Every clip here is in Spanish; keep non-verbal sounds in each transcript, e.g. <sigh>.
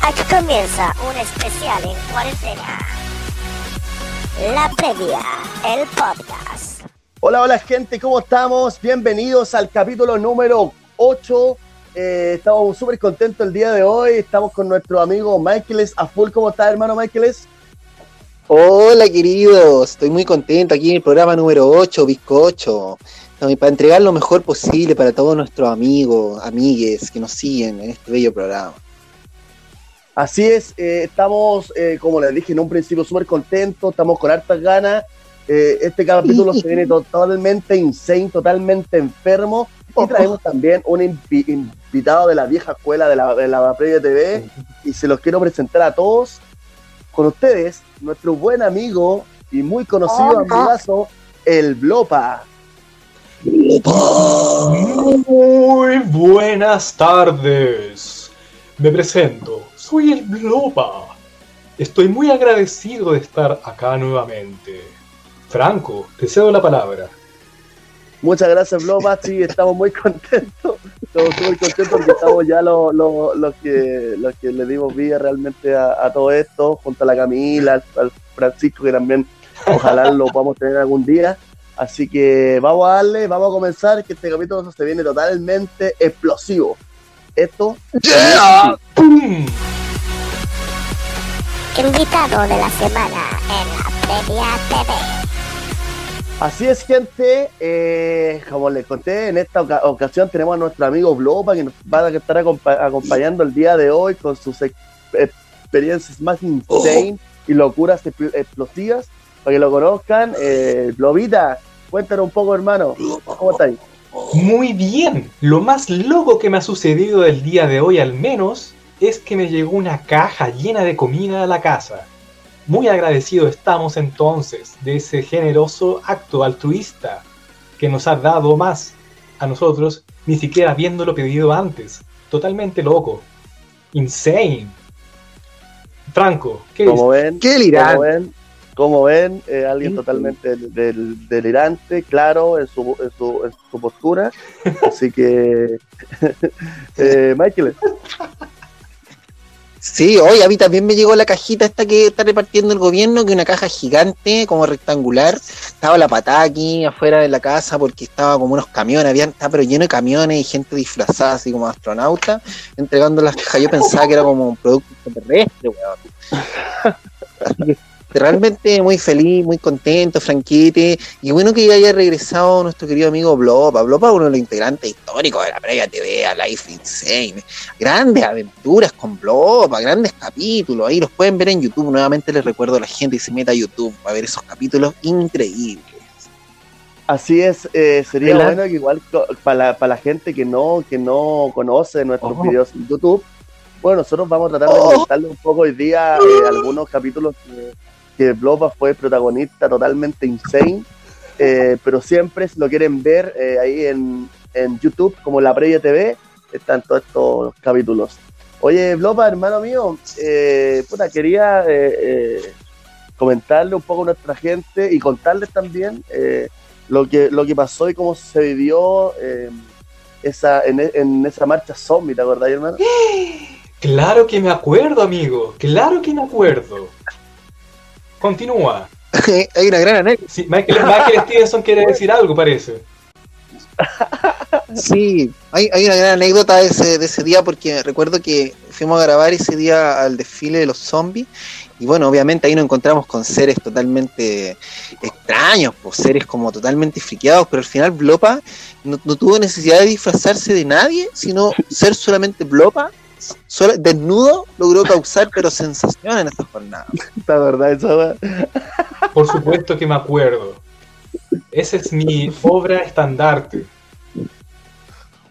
Aquí comienza un especial en cuarentena. La previa, el podcast. Hola, hola gente, ¿cómo estamos? Bienvenidos al capítulo número 8. Eh, estamos súper contentos el día de hoy. Estamos con nuestro amigo Michaeles a full. ¿Cómo está, hermano Michaeles? Hola, queridos. Estoy muy contento aquí en el programa número 8, Bizcocho. Para entregar lo mejor posible para todos nuestros amigos, amigues que nos siguen en este bello programa. Así es, eh, estamos, eh, como les dije en un principio, súper contentos, estamos con hartas ganas. Eh, este capítulo se viene totalmente insane, totalmente enfermo. Y traemos también un invitado de la vieja escuela de la, de la Previa TV. Y se los quiero presentar a todos. Con ustedes, nuestro buen amigo y muy conocido amigazo, el Blopa. Muy buenas tardes. Me presento soy el Blopa. Estoy muy agradecido de estar acá nuevamente. Franco, te cedo la palabra. Muchas gracias, Blopa. Sí, estamos muy contentos. Estamos muy contentos porque estamos ya los que, le dimos vida realmente a, todo esto, junto a la Camila, al, Francisco, que también ojalá lo podamos tener algún día. Así que vamos a darle, vamos a comenzar, que este capítulo se viene totalmente explosivo. Esto. Yeah. Invitado de la semana en la Previa TV. Así es, gente. Eh, como les conté, en esta ocasión tenemos a nuestro amigo Blopa que nos va a estar acompañando el día de hoy con sus experiencias más insane y locuras explosivas. Para que lo conozcan, eh, Blobita, cuéntanos un poco, hermano. ¿Cómo estáis? Muy bien. Lo más loco que me ha sucedido el día de hoy, al menos, es que me llegó una caja llena de comida a la casa. Muy agradecido estamos entonces de ese generoso acto altruista que nos ha dado más a nosotros, ni siquiera habiéndolo pedido antes. Totalmente loco. Insane. Franco, ¿qué como ven, ¿Qué ven, como ven eh, alguien totalmente delirante, claro en su, en su, en su postura. <laughs> Así que, <laughs> eh, Michael. Sí, hoy a mí también me llegó la cajita esta que está repartiendo el gobierno, que es una caja gigante, como rectangular. Estaba la patada aquí afuera de la casa porque estaba como unos camiones, habían, estaba pero lleno de camiones y gente disfrazada así como astronauta, entregando las cajas. Yo pensaba que era como un producto terrestre, weón. <laughs> realmente muy feliz, muy contento, franquete. Y bueno que ya haya regresado nuestro querido amigo Blopa. Blopa uno de los integrantes históricos de la Previa TV, a Life Insane. Grandes aventuras con Blopa, grandes capítulos. Ahí los pueden ver en YouTube. Nuevamente les recuerdo a la gente que se meta a YouTube a ver esos capítulos increíbles. Así es, eh, sería bueno que igual para la, gente que no, que no conoce nuestros oh. videos en YouTube, bueno, nosotros vamos a tratar de oh. comentarle un poco hoy día eh, algunos capítulos que que Blopa fue protagonista totalmente insane, eh, pero siempre si lo quieren ver eh, ahí en, YouTube como La Previa TV, están todos estos capítulos. Oye, Blopa, hermano mío, eh, quería comentarle un poco a nuestra gente y contarles también lo, que, lo que pasó y cómo se vivió esa, en, en, esa marcha zombie, ¿te acordás, hermano? <gasps> Claro que me acuerdo, amigo, claro que me acuerdo. Continúa. <laughs> hay una gran anécdota. Michael, Stevenson quiere decir algo, parece. <laughs> Sí, hay, una gran anécdota de ese, de ese día porque recuerdo que fuimos a grabar ese día al desfile de los zombies y bueno, obviamente ahí nos encontramos con seres totalmente extraños, pues seres como totalmente friqueados, pero al final Blopa no, no tuvo necesidad de disfrazarse de nadie, sino ser solamente Blopa desnudo logró causar pero sensación en esta jornada. <laughs> La verdad, eso Por supuesto que me acuerdo. Esa es mi obra estandarte.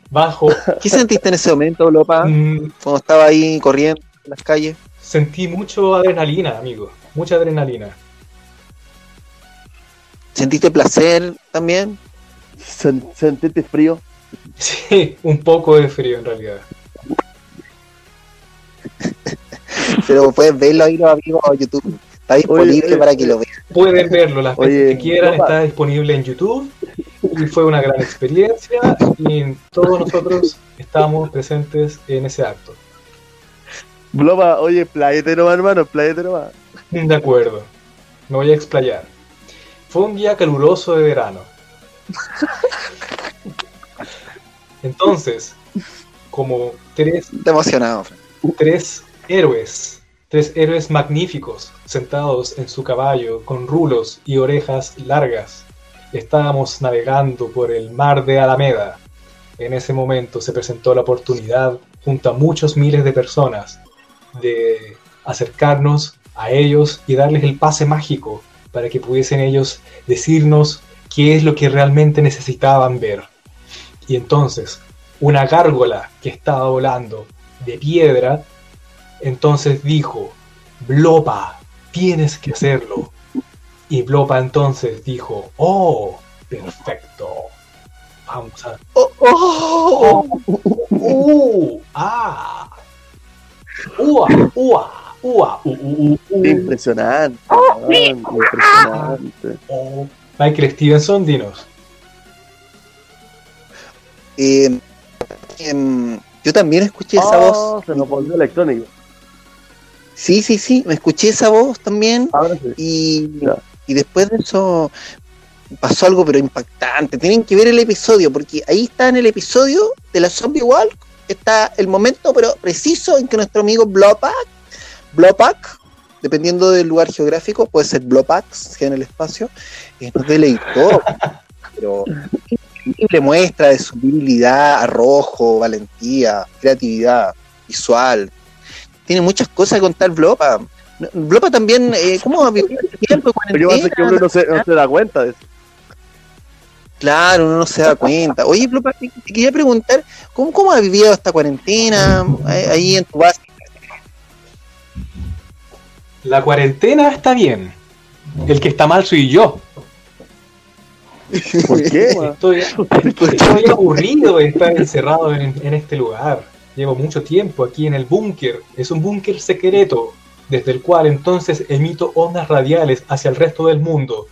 Bajo. ¿Qué sentiste en ese momento, Lopa? Mm. Cuando estaba ahí corriendo en las calles. Sentí mucho adrenalina, amigo. Mucha adrenalina. ¿Sentiste placer también? ¿Sentiste frío? Sí, un poco de frío en realidad. <laughs> Pero pueden verlo ahí los amigos a YouTube. Está disponible para que lo vean. Pueden verlo las veces que quieran, está disponible en YouTube. y fue una gran experiencia y todos nosotros estábamos presentes en ese acto. Bloba, oye, playete nomás, hermano, playete nomás. De acuerdo, me voy a explayar. Fue un día caluroso de verano. <laughs> Entonces, como tres, Te emocionado. Fran. tres héroes, tres héroes magníficos, sentados en su caballo con rulos y orejas largas, estábamos navegando por el mar de Alameda. En ese momento se presentó la oportunidad, junto a muchos miles de personas, de acercarnos a ellos y darles el pase mágico para que pudiesen ellos decirnos qué es lo que realmente necesitaban ver. Y entonces, una gárgola que estaba volando de piedra, entonces dijo, Blopa, tienes que hacerlo. Y Blopa entonces dijo, oh, perfecto. Vamos a... Oh, oh, Oh, uh, ah. Ua, ua, ua, u, u, u, u. Impresionante, impresionante. Oh. Michael Stevenson, dinos. Eh, em, yo también escuché esa Oh, voz. Se nos volvió electrónico. Sí, sí, sí, me escuché esa voz también. Ahora sí. Y, y después de eso pasó algo pero impactante. Tienen que ver el episodio, porque ahí está en el episodio de la Zombie Walk, está el momento pero preciso en que nuestro amigo Blopak, Blopak, dependiendo del lugar geográfico, puede ser Blopax, que en el espacio, eh, nos deleitó. pero increíble muestra de su virilidad, arrojo, valentía, creatividad visual. Tiene muchas cosas que contar Blopa. Blopa también, eh, ¿cómo vivió este tiempo de Pero yo pasa que uno no se, no se da cuenta de eso. Claro, uno no se da cuenta. Oye, Blopa, te te quería preguntar, ¿cómo, cómo has vivido esta cuarentena ahí, ahí en tu base? La cuarentena está bien. El que está mal soy yo. ¿Por qué? Estoy, estoy aburrido de estar encerrado en, en este lugar. Llevo mucho tiempo aquí en el búnker. Es un búnker secreto, desde el cual entonces emito ondas radiales hacia el resto del mundo.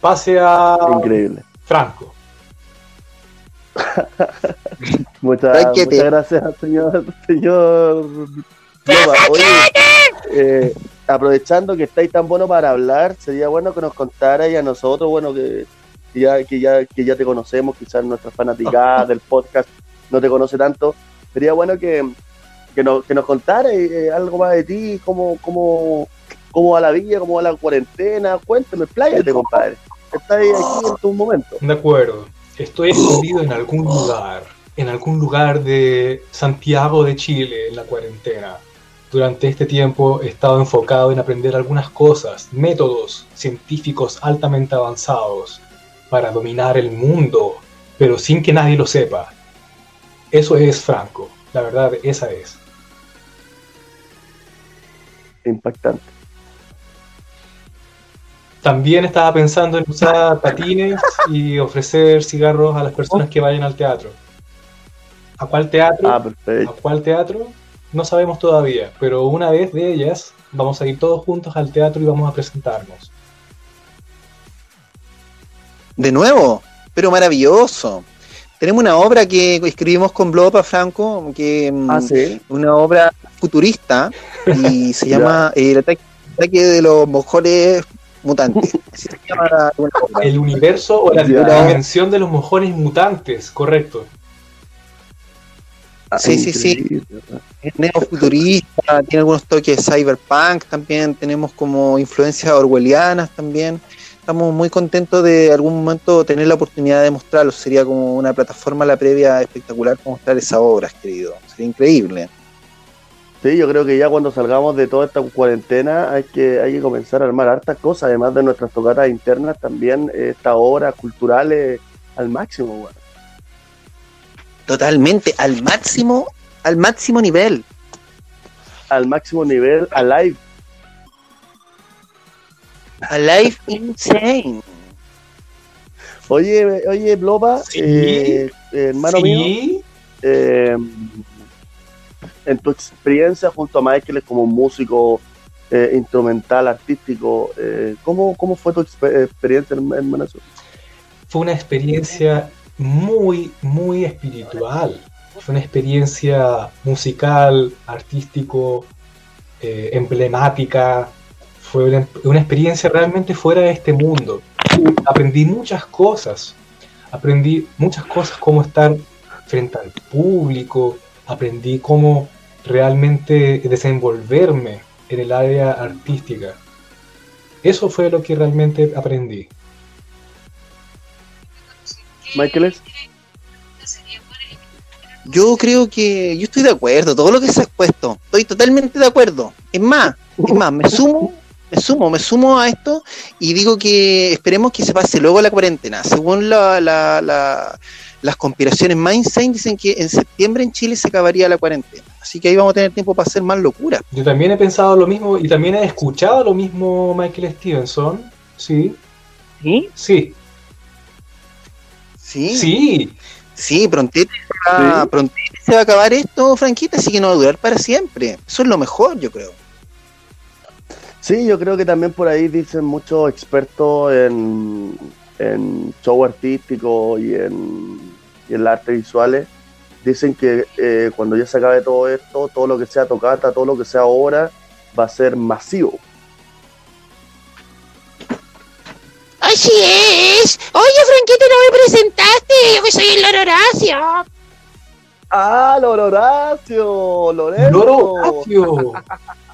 Pase a Increíble. Franco. <laughs> Muchas, muchas gracias, señor. señor. Oye, eh, aprovechando que estáis tan bueno para hablar, sería bueno que nos contaras y a nosotros, bueno, que ya, que, ya, que ya te conocemos, quizás nuestras fanaticadas <laughs> del podcast no te conoce tanto. Sería bueno que, que, nos, que nos contaras eh, algo más de ti, cómo, cómo, cómo va la vida, cómo va la cuarentena. Cuéntame, pláyate, compadre. Estás aquí en tu momento. De acuerdo. Estoy escondido en algún lugar, en algún lugar de Santiago de Chile en la cuarentena. Durante este tiempo he estado enfocado en aprender algunas cosas, métodos científicos altamente avanzados para dominar el mundo, pero sin que nadie lo sepa. Eso es Franco, la verdad, esa es. Impactante. También estaba pensando en usar patines y ofrecer cigarros a las personas que vayan al teatro. ¿A cuál teatro? Ah. ¿A cuál teatro? No sabemos todavía, pero una vez de ellas vamos a ir todos juntos al teatro y vamos a presentarnos. De nuevo, pero maravilloso. Tenemos una obra que escribimos con Blopa Franco, que mm, Ah, sí. una obra futurista y <laughs> se llama eh, El ataque, ataque de los mojones mutantes. Así <laughs> se llama la-. El universo o la, dimensión de los mojones mutantes, correcto. Ah, Sí, sí, sí. Es neofuturista, tiene algunos toques de cyberpunk también, tenemos como influencias orwellianas también. Estamos muy contentos de algún momento tener la oportunidad de mostrarlo. Sería como una plataforma la previa espectacular para mostrar esas obras, querido. Sería increíble. Sí, yo creo que ya cuando salgamos de toda esta cuarentena hay que, hay que comenzar a armar hartas cosas, además de nuestras tocatas internas, también eh, estas obras culturales al máximo. weón. Totalmente, al máximo, al máximo nivel. Al máximo nivel, a A life insane. Oye, oye, Blopa, Sí. eh, hermano mío, eh, en tu experiencia junto a Michael como músico, eh, instrumental, artístico. Eh, ¿cómo, ¿Cómo fue tu exper- experiencia en, en Manasú? Fue una experiencia muy, muy espiritual. Fue una experiencia musical, artístico, eh, emblemática. Fue una, una experiencia realmente fuera de este mundo. Aprendí muchas cosas. Aprendí muchas cosas como estar frente al público. Aprendí cómo realmente desenvolverme en el área artística. Eso fue lo que realmente aprendí. Michaeles. Yo creo que yo estoy de acuerdo, todo lo que se ha expuesto, estoy totalmente de acuerdo. Es más, es más, me sumo, me sumo, me sumo a esto y digo que esperemos que se pase luego la cuarentena. Según la, la- la- las conspiraciones más insane dicen que en septiembre en Chile se acabaría la cuarentena. Así que ahí vamos a tener tiempo para hacer más locura. Yo también he pensado lo mismo y también he escuchado lo mismo Michael Stevenson. Sí, ¿Sí? sí, Sí, sí. sí, prontito, Sí. prontito se va a acabar esto, Franquita, así que no va a durar para siempre. Eso es lo mejor, yo creo. Sí, yo creo que también por ahí dicen muchos expertos en, en show artístico y en, y en las artes visuales. Dicen que eh, cuando ya se acabe todo esto, todo lo que sea tocata, todo lo que sea obra, va a ser masivo. Así es. Oye, Franquito, no me presentaste. Yo que soy el Loro Horacio. ¡Ah, Loro Horacio! ¡Lorenzo! Loro Horacio. <laughs>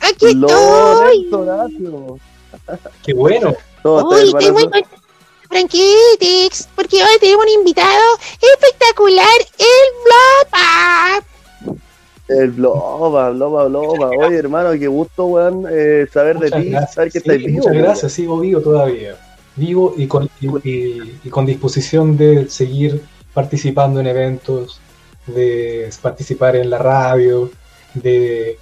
Aquí estoy. <laughs> Qué bueno. ¿Cómo Uy, Franquitix, porque hoy tenemos un invitado espectacular, el Blopa. El Bloba, Bloba, Bloba. Oye, hermano, qué gusto, weón, eh, saber de ti, gracias. saber que Sí, estás vivo. muchas weón. gracias, sigo vivo todavía. Vivo y con, y, y- y con disposición de seguir participando en eventos, de participar en la radio, de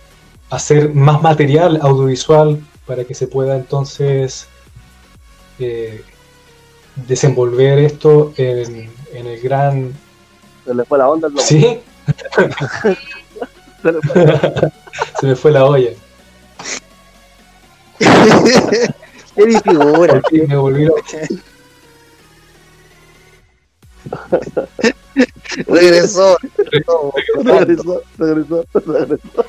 hacer más material audiovisual para que se pueda entonces eh, desenvolver esto en, en el gran... Se le fue la onda Bloba. ¿Sí? <laughs> Se le fue la onda. Se me fue la olla. <laughs> Qué figura. Por fin me volví loco. Regresó. regresó, regresó, regresó.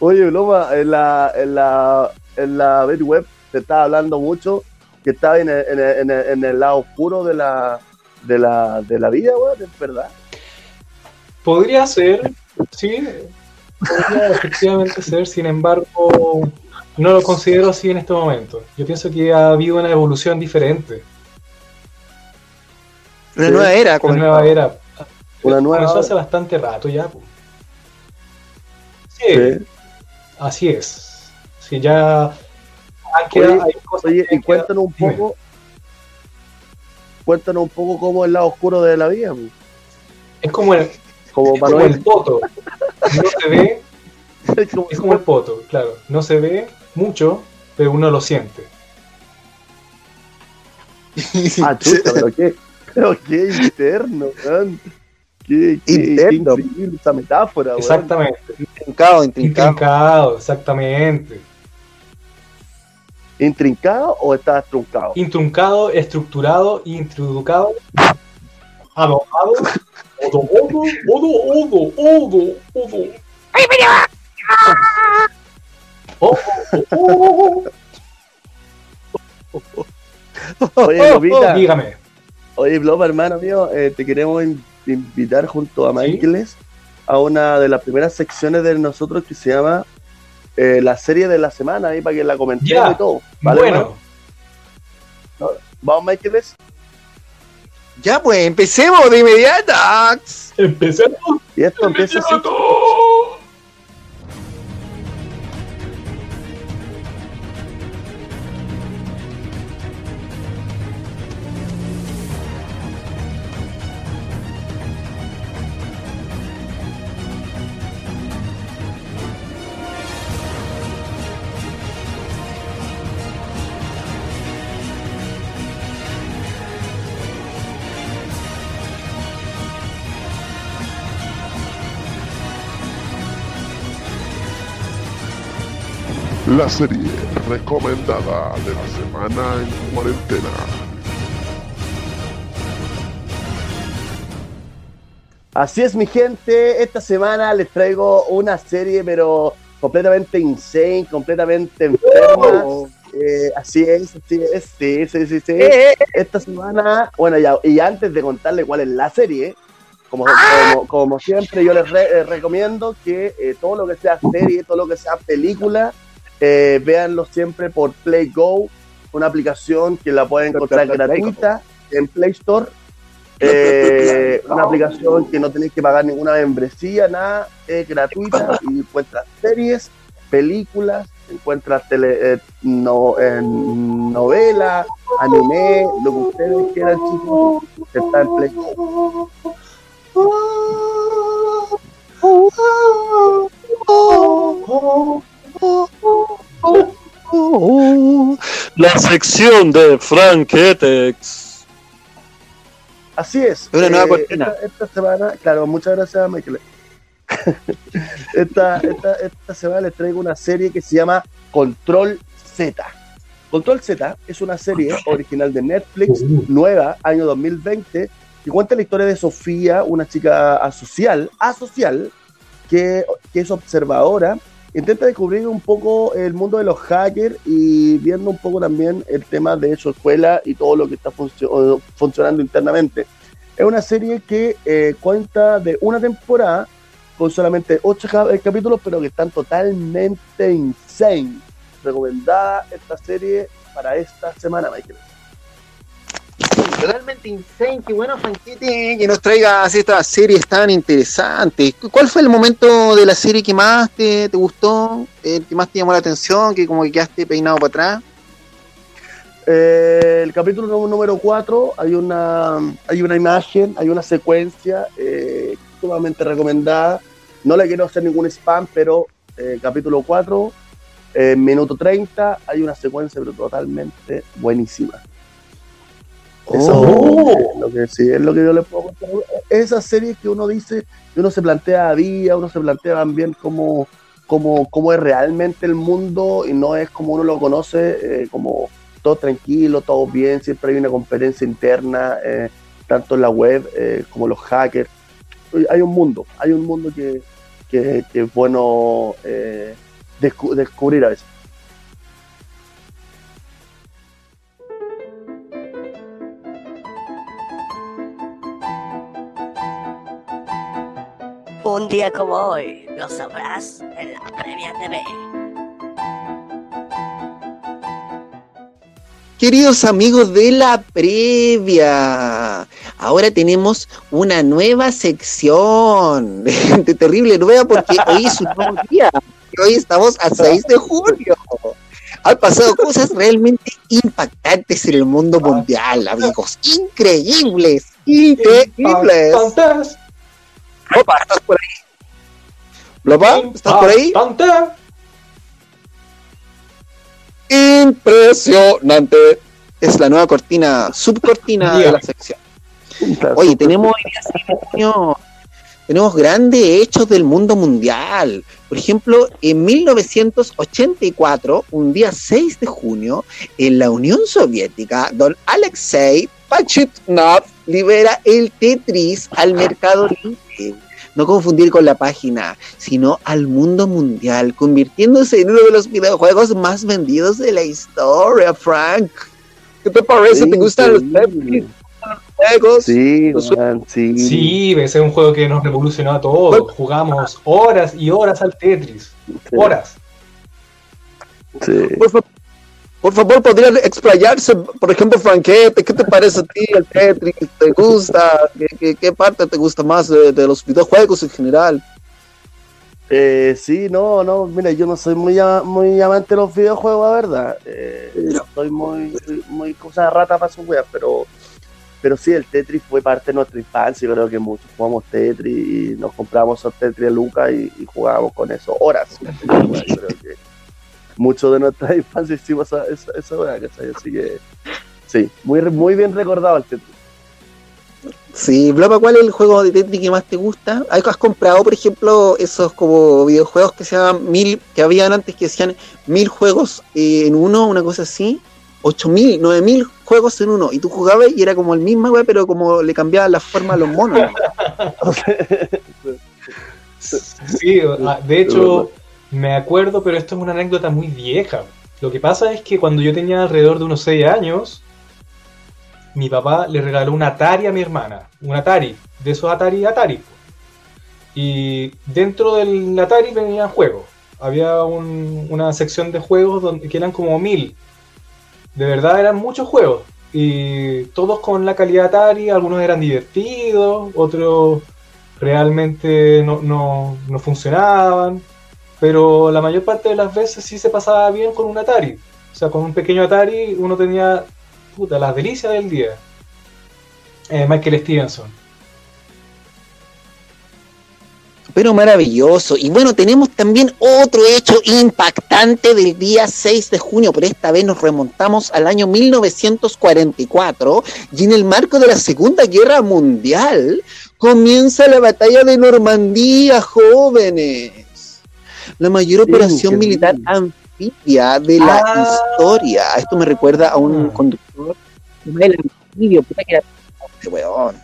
Oye, Bloma, en la, en la, en la Betty Web te estaba hablando mucho que estaba en el, en el, en el, en el lado oscuro de la, de la, de la vida, weón, es verdad. Podría ser, sí, podría efectivamente ser, sin embargo, no lo considero así en este momento. Yo pienso que ha habido una evolución diferente, Una Sí. nueva era. una nueva era. Una nueva Comenzó era. hace bastante rato ya. po. Sí, Sí. Así es. Sí, ya quedado- Oye, hay cosas Oye, y cuéntanos un Dime. poco, cuéntanos un poco cómo es el lado oscuro de la vida, Es como el, como es como el poto. No se ve, <laughs> Es como- es como el poto, claro. No se ve mucho, pero uno lo siente. Ah, chuta, pero qué, pero qué interno, weón. Qué, qué, qué increíble esa metáfora. Exactamente. Intrincado, intrincado. Intrincado, exactamente. ¿Intrincado o estás truncado? Intruncado, estructurado, introducado. Ado, ado. Odo, odo, odo, odo, odo, odo. Ay, Oh, oh, oh, Oye, oh, Lopita, oh, dígame. oye, Blopa, hermano mío, eh, te queremos in- invitar junto a Sí. Michaeles a una de las primeras secciones de nosotros que se llama eh, la serie de la semana, ahí para que la comentemos Ya. y todo. ¿Vale, bueno? Vamos, Michaeles. Ya pues, empecemos de inmediato. empecemos. Y esto empieza así. La serie recomendada de la semana en cuarentena. Así es, mi gente. Esta semana les traigo una serie, pero completamente insane, completamente enferma. Eh, así es, así es, sí, sí, sí, sí. Esta semana, bueno, ya, y antes de contarle cuál es la serie, como, como, como siempre, yo les re- eh, recomiendo que eh, todo lo que sea serie, todo lo que sea película, eh, véanlo siempre por Play Go, una aplicación que la pueden encontrar gratuita en Play Store. <laughs> Eh, una aplicación que no tenéis que pagar ninguna membresía, nada, es gratuita <laughs> y encuentras series, películas, encuentras tele, eh, no, en novela, anime, lo que ustedes quieran, chicos, está en Play Go. <laughs> La sección de Frank Etex. Así es. Una nueva cortina. Esta, esta semana, claro, muchas gracias, Michael. <laughs> esta, esta, esta semana les traigo una serie que se llama Control Z. Control Z es una serie original de Netflix, nueva, año 2020, que cuenta la historia de Sofía, una chica asocial, asocial, que, que es observadora, intenta descubrir un poco el mundo de los hackers y viendo un poco también el tema de su escuela y todo lo que está funcio- funcionando internamente. Es una serie que eh, cuenta de una temporada con solamente ocho ca- eh, capítulos, pero que están totalmente insane. Recomendada esta serie para esta semana, Michael. Totalmente insane, qué bueno Franquete que nos traiga así estas series tan interesantes. ¿Cu- ¿Cuál fue el momento de la serie que más te, te gustó? ¿El que más te llamó la atención? Que como que quedaste peinado para atrás. Eh, el capítulo nú- número 4 hay una, hay una imagen, hay una secuencia eh, sumamente recomendada. No le quiero hacer ningún spam, pero eh, capítulo 4, eh, minuto 30, hay una secuencia pero totalmente buenísima. Eso Oh. es lo que sí, es lo que yo le puedo contar. Esas series que uno dice, que uno se plantea a día, uno se plantea también cómo, cómo, cómo es realmente el mundo y no es como uno lo conoce, eh, como todo tranquilo, todo bien, siempre hay una competencia interna, eh, tanto en la web eh, como los hackers. Hay un mundo, hay un mundo que, que, que es bueno eh, descu- descubrir a veces. Un día como hoy, lo sabrás en la Previa TV. Queridos amigos de la previa, ahora tenemos una nueva sección. <laughs> De terrible nueva porque hoy es un nuevo día. Hoy estamos a 6 de julio. Han pasado cosas realmente impactantes en el mundo mundial, amigos. Increíbles, increíbles. Impactantes, Lopa, ¿estás por ahí? Lopa, ¿estás por ahí? Impresionante. Es la nueva cortina, subcortina de la sección. Oye, tenemos tenemos grandes hechos del mundo mundial. Por ejemplo, en 1984, un día 6 de junio, en la Unión Soviética, don Alexei Pachitnov libera el Tetris al mercado libre. No confundir con la página, sino al mundo mundial, convirtiéndose en uno de los videojuegos más vendidos de la historia, Frank. ¿Qué te parece? ¿Te gustan los Tetris? juegos? Sí, Los- weón, sí. Sí, ese es un juego que nos revolucionó a todos. Jugamos horas y horas al Tetris. Horas. sí. Por, por favor, ¿podría explayarse? Por ejemplo, Franquete, ¿qué te parece a ti el Tetris? ¿Te gusta? ¿Qué, qué- qué parte te gusta más de, de los videojuegos en general? Eh, sí, no, no, mira, yo no soy muy, ama- muy amante de los videojuegos, la verdad. Eh, soy muy, muy cosa rata para sus weas, pero, pero sí, el Tetris fue parte de nuestra infancia. Yo creo que muchos jugamos Tetris y nos compramos esos Tetris de Lucas y, y jugábamos con eso horas. <laughs> Yo creo que mucho de nuestra <laughs> infancia hicimos esa, esa, esa wea, ¿cachai? Así que sí, muy, muy bien recordado el Tetris. Sí, Blopa, ¿cuál es el juego de Tetris que más te gusta? ¿Has has comprado, por ejemplo, esos como videojuegos que se llaman mil, que habían antes que decían mil juegos eh, en uno, una cosa así? Ocho mil, nueve mil juegos en uno. Y tú jugabas y era como el mismo, güey, pero como le cambiaban la forma a los monos. <laughs> Sí, ah, de hecho, <laughs> me acuerdo, pero esto es una anécdota muy vieja. Lo que pasa es que cuando yo tenía alrededor de unos 6 años, mi papá le regaló un Atari a mi hermana. Un Atari, de esos Atari Atari. Y dentro del Atari venían juegos. Había un- una sección de juegos donde, que eran como mil. De verdad eran muchos juegos. Y todos con la calidad Atari, algunos eran divertidos, otros realmente no, no, no funcionaban. Pero la mayor parte de las veces sí se pasaba bien con un Atari. O sea, con un pequeño Atari uno tenía puta, las delicias del día. Eh, Michael Stevenson. Pero maravilloso. Y bueno, tenemos también otro hecho impactante del día 6 de junio, pero esta vez nos remontamos al año 1944 y en el marco de la Segunda Guerra Mundial comienza la batalla de Normandía, jóvenes. La mayor Sí, operación militar anfibia de la Ah. historia. Esto me recuerda a un Mm. conductor del anfibio, puta que era weón.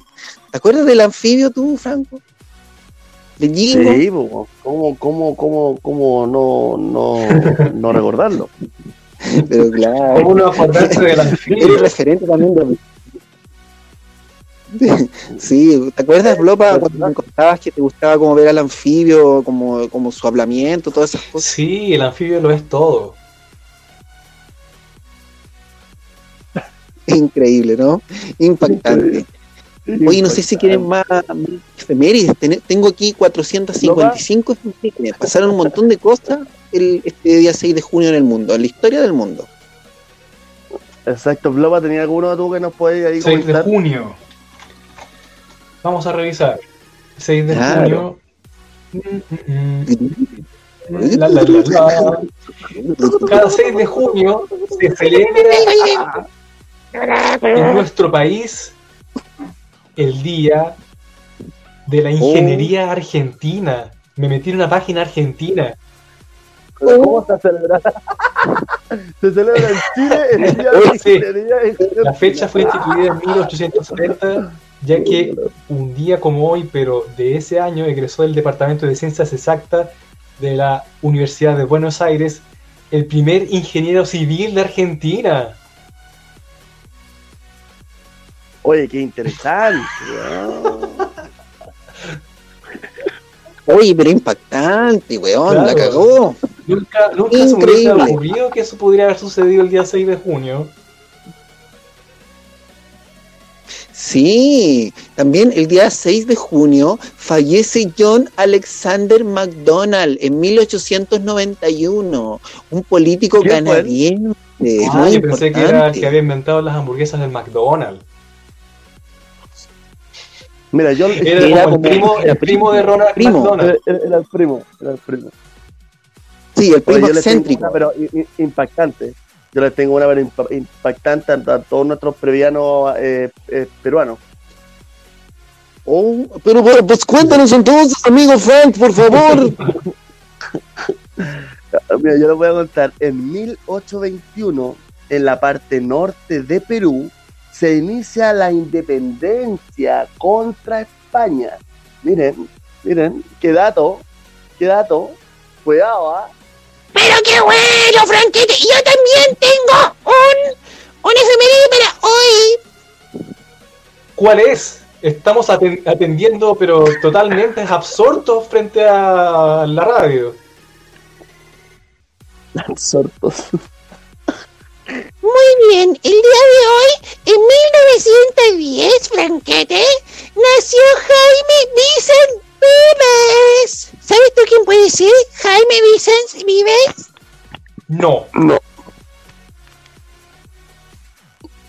¿Te acuerdas del anfibio tú, Franco? De Jingo. Sí, ¿cómo, cómo, cómo, cómo no, no, no recordarlo? <laughs> Pero claro. ¿Cómo no acordarse del <laughs> Eres anfibio? referente también de... <laughs> Sí, ¿te acuerdas, Blopa, cuando me contabas que te gustaba como ver al anfibio, como, como su hablamiento, todas esas cosas? Sí, el anfibio lo es todo. <laughs> Increíble, ¿no? Impactante. Oye, no sé si quieren más, más efemérides. Ten- Tengo aquí 455 efemérides. Pasaron un montón de cosas el, este día 6 de junio en el mundo, en la historia del mundo. Exacto, Bloba, ¿tenía alguno tú que nos puede ahí 6 de comentar? junio. Vamos a revisar. 6 de Claro. junio. La, la, la, la. Cada 6 de junio se celebra en nuestro país el día de la ingeniería argentina. Me metí en una página argentina. ¿Cómo se celebra? se celebra en Chile el Día de la. Ingeniería en La fecha fue instituida en 1870, ya que un día como hoy, pero de ese año, egresó del Departamento de Ciencias Exactas de la Universidad de Buenos Aires el primer ingeniero civil de Argentina. Oye, qué interesante. <laughs> Oye, pero impactante, weón, la cagó. Nunca, nunca se me hubiese Increíble. ocurrido que eso pudiera haber sucedido el día 6 de junio. Sí, también el día 6 de junio fallece John Alexander McDonald en 1891, un político canadiense. Ah, muy yo pensé que era el que había inventado las hamburguesas del McDonald's. Mira, yo Era, Era como, el, primo, el primo de Ronald Primo. McDonald. era, era el primo, era el primo. Sí, el Oye, primo tengo excéntrico. una, pero impactante. Yo les tengo una impactante a, a todos nuestros previanos eh, eh, peruanos. Oh, pero, pues cuéntanos entonces, amigo Frank, por favor. <laughs> Mira, yo les voy a contar. En 1821, en la parte norte de Perú, se inicia la independencia contra España. Miren, miren, qué dato, qué dato. Cuidado, ¿ah? Pero qué bueno, Franquete. Yo también tengo un, un efeméride para hoy. ¿Cuál es? Estamos aten- atendiendo, pero totalmente absortos frente a la radio. Sortos. Muy bien, el día de hoy, en 1910, Franquete, nació Jaime Vicens Vives. ¿Sabes tú quién puede ser Jaime Vicens Vives? No. no,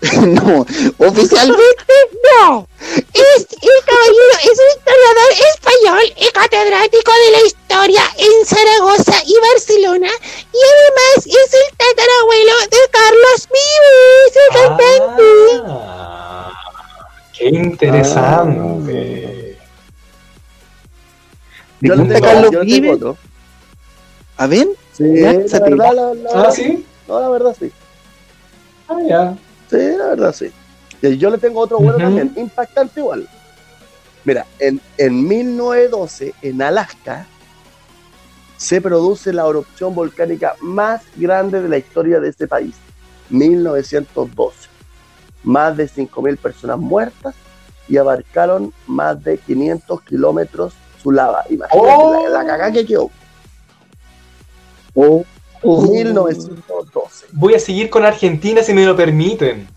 <laughs> oficialmente <laughs> No, es el caballero, es un historiador español y catedrático de la historia en Zaragoza y Barcelona y además es el tatarabuelo de Carlos Vives, el cantante. Ah, qué interesante. ¿Te Yo le tengo- Carlos yo le tengo otro. A ver, Sí, la verdad, la, la- Ah, sí. No, la verdad sí. Ah, ya. Sí, la verdad sí. Y yo le tengo otro bueno también, impactante igual. Mira, en, en 1912, en Alaska, se produce la erupción volcánica más grande de la historia de este país. 1912. Más de 5.000 personas muertas y abarcaron más de 500 kilómetros su lava. Imagínate Oh. la, la cagada que quedó. Oh. 1912. Voy a seguir con Argentina si me lo permiten.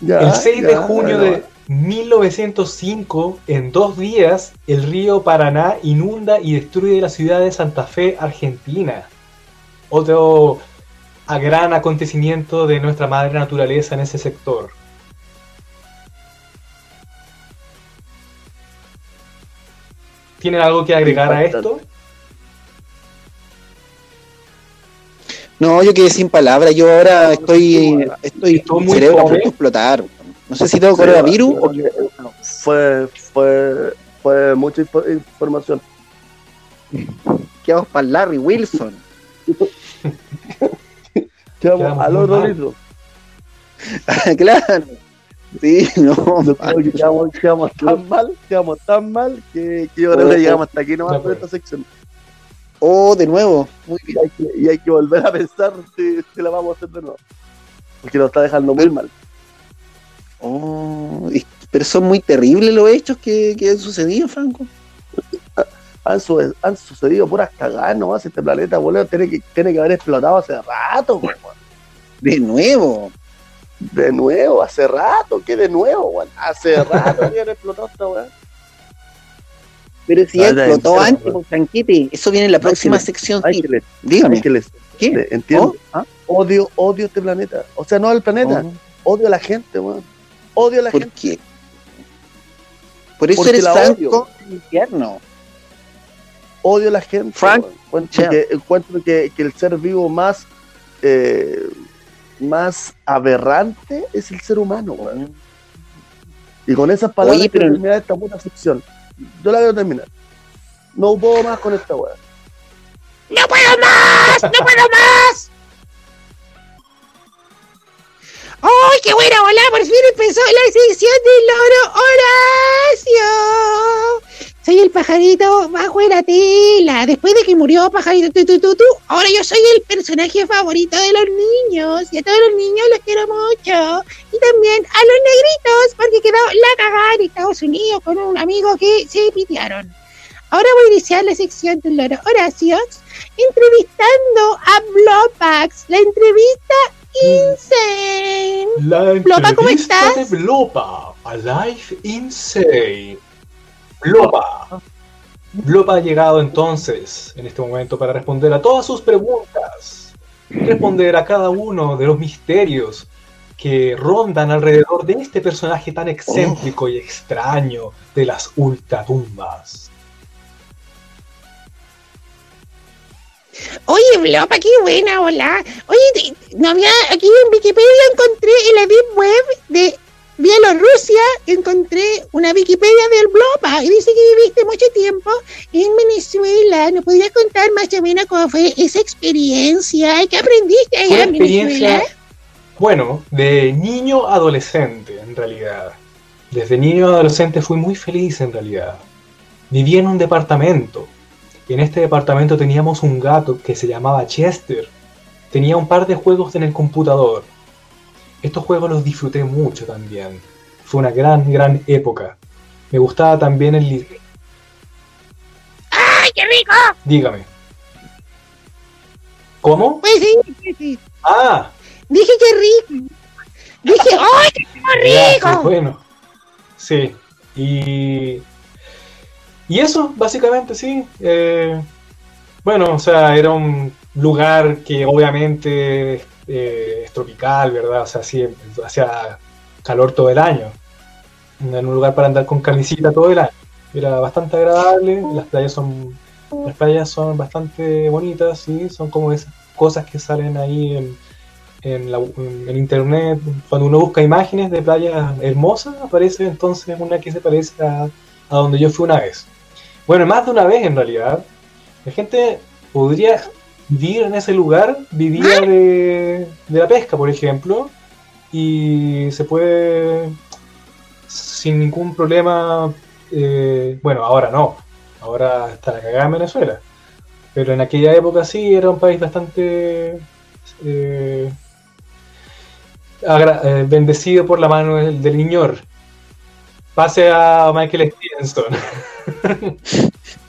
Ya, El 6 de ya, junio bueno. de 1905, en dos días, el río Paraná inunda y destruye la ciudad de Santa Fe, Argentina. Otro gran acontecimiento de nuestra madre naturaleza en ese sector. ¿Tienen algo que agregar a esto? No, yo quedé sin palabras. Yo ahora estoy, estoy Estuvo muy cerebro a fome. punto de explotar. No sé si tengo coronavirus o. Fue, fue, fue mucha info- información. qué vamos para Larry Wilson. <laughs> Quedamos Quedamos al otro mal. litro. <laughs> claro. Sí, no. <laughs> Yo creo que quedamos, quedamos tan <laughs> mal, quedamos tan mal que, que yo creo que Oh, llegamos hasta aquí nomás de con acuerdo. esta sección. Oh, de nuevo. Muy Y bien. hay que, y hay que volver a pensar si, si la vamos a hacer de nuevo. Porque nos está dejando muy mal. Oh, y- pero son muy terribles los hechos que, que han sucedido, Franco. Han, su- han sucedido puras cagadas nomás. Este planeta, boludo, tiene que, tiene que haber explotado hace rato, weón. De nuevo. De nuevo, hace rato, ¿qué de nuevo, weón? Hace <laughs> rato que haber explotado esta weón. Pero si ya explotó entiendo, antes, bueno. pues. Eso viene en la próxima que- sección. Sí. que, le- Dígame. hay que les- ¿Qué? entiendo. Oh, ah, Odio, odio este planeta. O sea, no al planeta, oh, odio a la gente, weón. Odio a la ¿Por gente. qué? Por eso Porque eres infierno. Odio a la gente. Frank que, encuentro que, que el ser vivo más, eh, más aberrante es el ser humano. Y con esas palabras Oye, pero- quiero terminar esta puta sección. Yo la quiero terminar. No puedo más con esta weón. ¡No puedo más! ¡No puedo más! ¡Ay, qué buena bola! Por fin empezó la sección del loro Horacio. Soy el pajarito bajo la tela. Después de que murió pajarito tu, tu, tu, tu, ahora yo soy el personaje favorito de los niños. Y a todos los niños los quiero mucho. Y también a los negritos, porque quedó la cagada en Estados Unidos con un amigo que se pitearon. Ahora voy a iniciar la sección del loro Horacio entrevistando a Blopax. La entrevista insane. La Blopa, ¿cómo estás? de Blopa, Alive Insane. Blopa. Blopa ha llegado entonces, en este momento, para responder a todas sus preguntas. Responder a cada uno de los misterios que rondan alrededor de este personaje tan excéntrico y extraño de las ultratumbas. Oye, Blopa, qué buena, hola. Oye, no había, aquí en Wikipedia encontré en la Web de Bielorrusia, encontré una Wikipedia del Blopa y dice que viviste mucho tiempo en Venezuela. ¿Nos podrías contar más o menos cómo fue esa experiencia? ¿Qué aprendiste allá en Venezuela? bueno, de niño a adolescente, en realidad. Desde niño a adolescente fui muy feliz, en realidad. Vivía en un departamento. Y en este departamento teníamos un gato que se llamaba Chester. Tenía un par de juegos en el computador. Estos juegos los disfruté mucho también. Fue una gran, gran época. Me gustaba también el... ¡Ay, qué rico! Dígame. ¿Cómo? Pues sí, sí, sí. Ah, Dije qué rico. Dije, ¡ay, qué Ya, rico! sí, bueno, sí. Y, y eso, básicamente, sí. Eh, bueno, o sea, era un lugar que obviamente eh, es tropical, ¿verdad? O sea, sí, hacía calor todo el año. No Era un lugar para andar con camisita todo el año. Era bastante agradable, las playas son las playas son bastante bonitas, sí, son como esas cosas que salen ahí en, en, la- en- internet. Cuando uno busca imágenes de playas hermosas, aparece entonces una que se parece a, a donde yo fui una vez. Bueno, más de una vez en realidad. La gente podría vivir en ese lugar, vivía de, de la pesca, por ejemplo, y se puede sin ningún problema. eh, bueno, ahora no, ahora está la cagada en Venezuela, pero en aquella época sí era un país bastante eh, eh, bendecido por la mano del, del Iñor. Pase a Michael Stevenson. <laughs>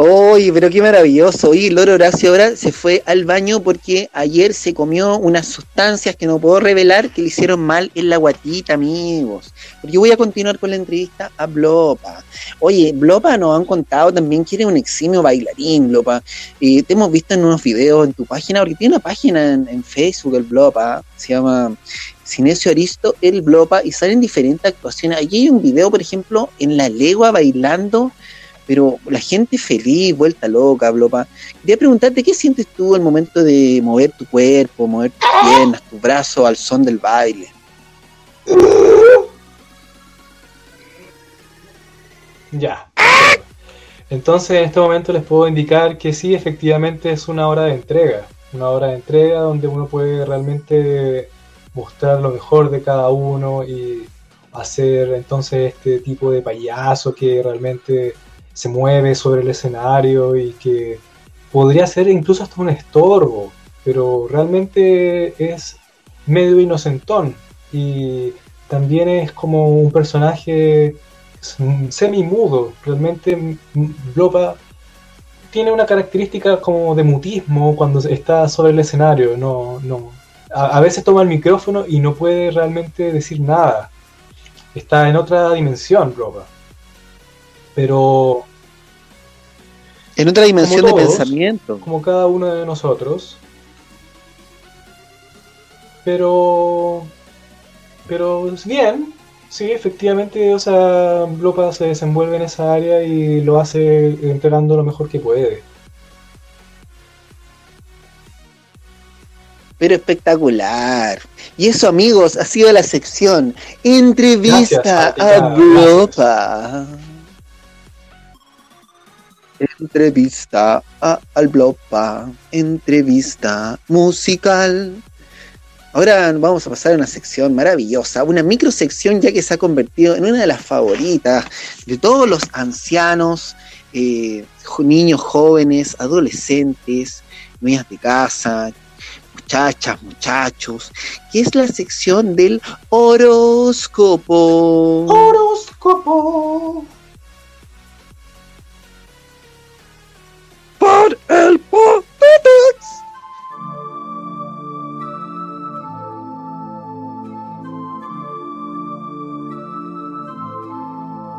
Oye, pero qué maravilloso. Oye, Loro Horacio ahora se fue al baño porque ayer se comió unas sustancias que no puedo revelar que le hicieron mal en la guatita, amigos. Porque yo voy a continuar con la entrevista a Blopa. Oye, Blopa nos han contado también que eres un eximio bailarín, Blopa. Eh, te hemos visto en unos videos en tu página, porque tiene una página en, Facebook, el Blopa, se llama Sinesio Aristo, el Blopa, y salen diferentes actuaciones. Allí hay un video, por ejemplo, en la legua bailando pero la gente feliz, vuelta loca, blopa. Quería preguntarte, ¿qué sientes tú al momento de mover tu cuerpo, mover tus piernas, tus brazos al son del baile? Ya. Entonces en este momento les puedo indicar que sí, efectivamente es una hora de entrega. Una hora de entrega donde uno puede realmente mostrar lo mejor de cada uno y hacer entonces este tipo de payaso que realmente se mueve sobre el escenario y que podría ser incluso hasta un estorbo, pero realmente es medio inocentón y también es como un personaje semi mudo. Realmente Blopa tiene una característica como de mutismo cuando está sobre el escenario. No, no. A, a veces toma el micrófono y no puede realmente decir nada. Está en otra dimensión, Blopa. Pero En otra dimensión de pensamiento. como cada uno de nosotros. Pero. Pero bien. Sí, efectivamente, o sea, Blopa se desenvuelve en esa área y lo hace entregando lo mejor que puede. Pero espectacular. Y eso, amigos, ha sido la sección Entrevista Gracias, a gracias. Entrevista al Blopa. Entrevista musical. Ahora vamos a pasar a una sección maravillosa, una microsección ya que se ha convertido en una de las favoritas de todos los ancianos, eh, niños jóvenes, adolescentes, niñas de casa, muchachas, muchachos, que es la sección del horóscopo. Horóscopo. Por el Popetex.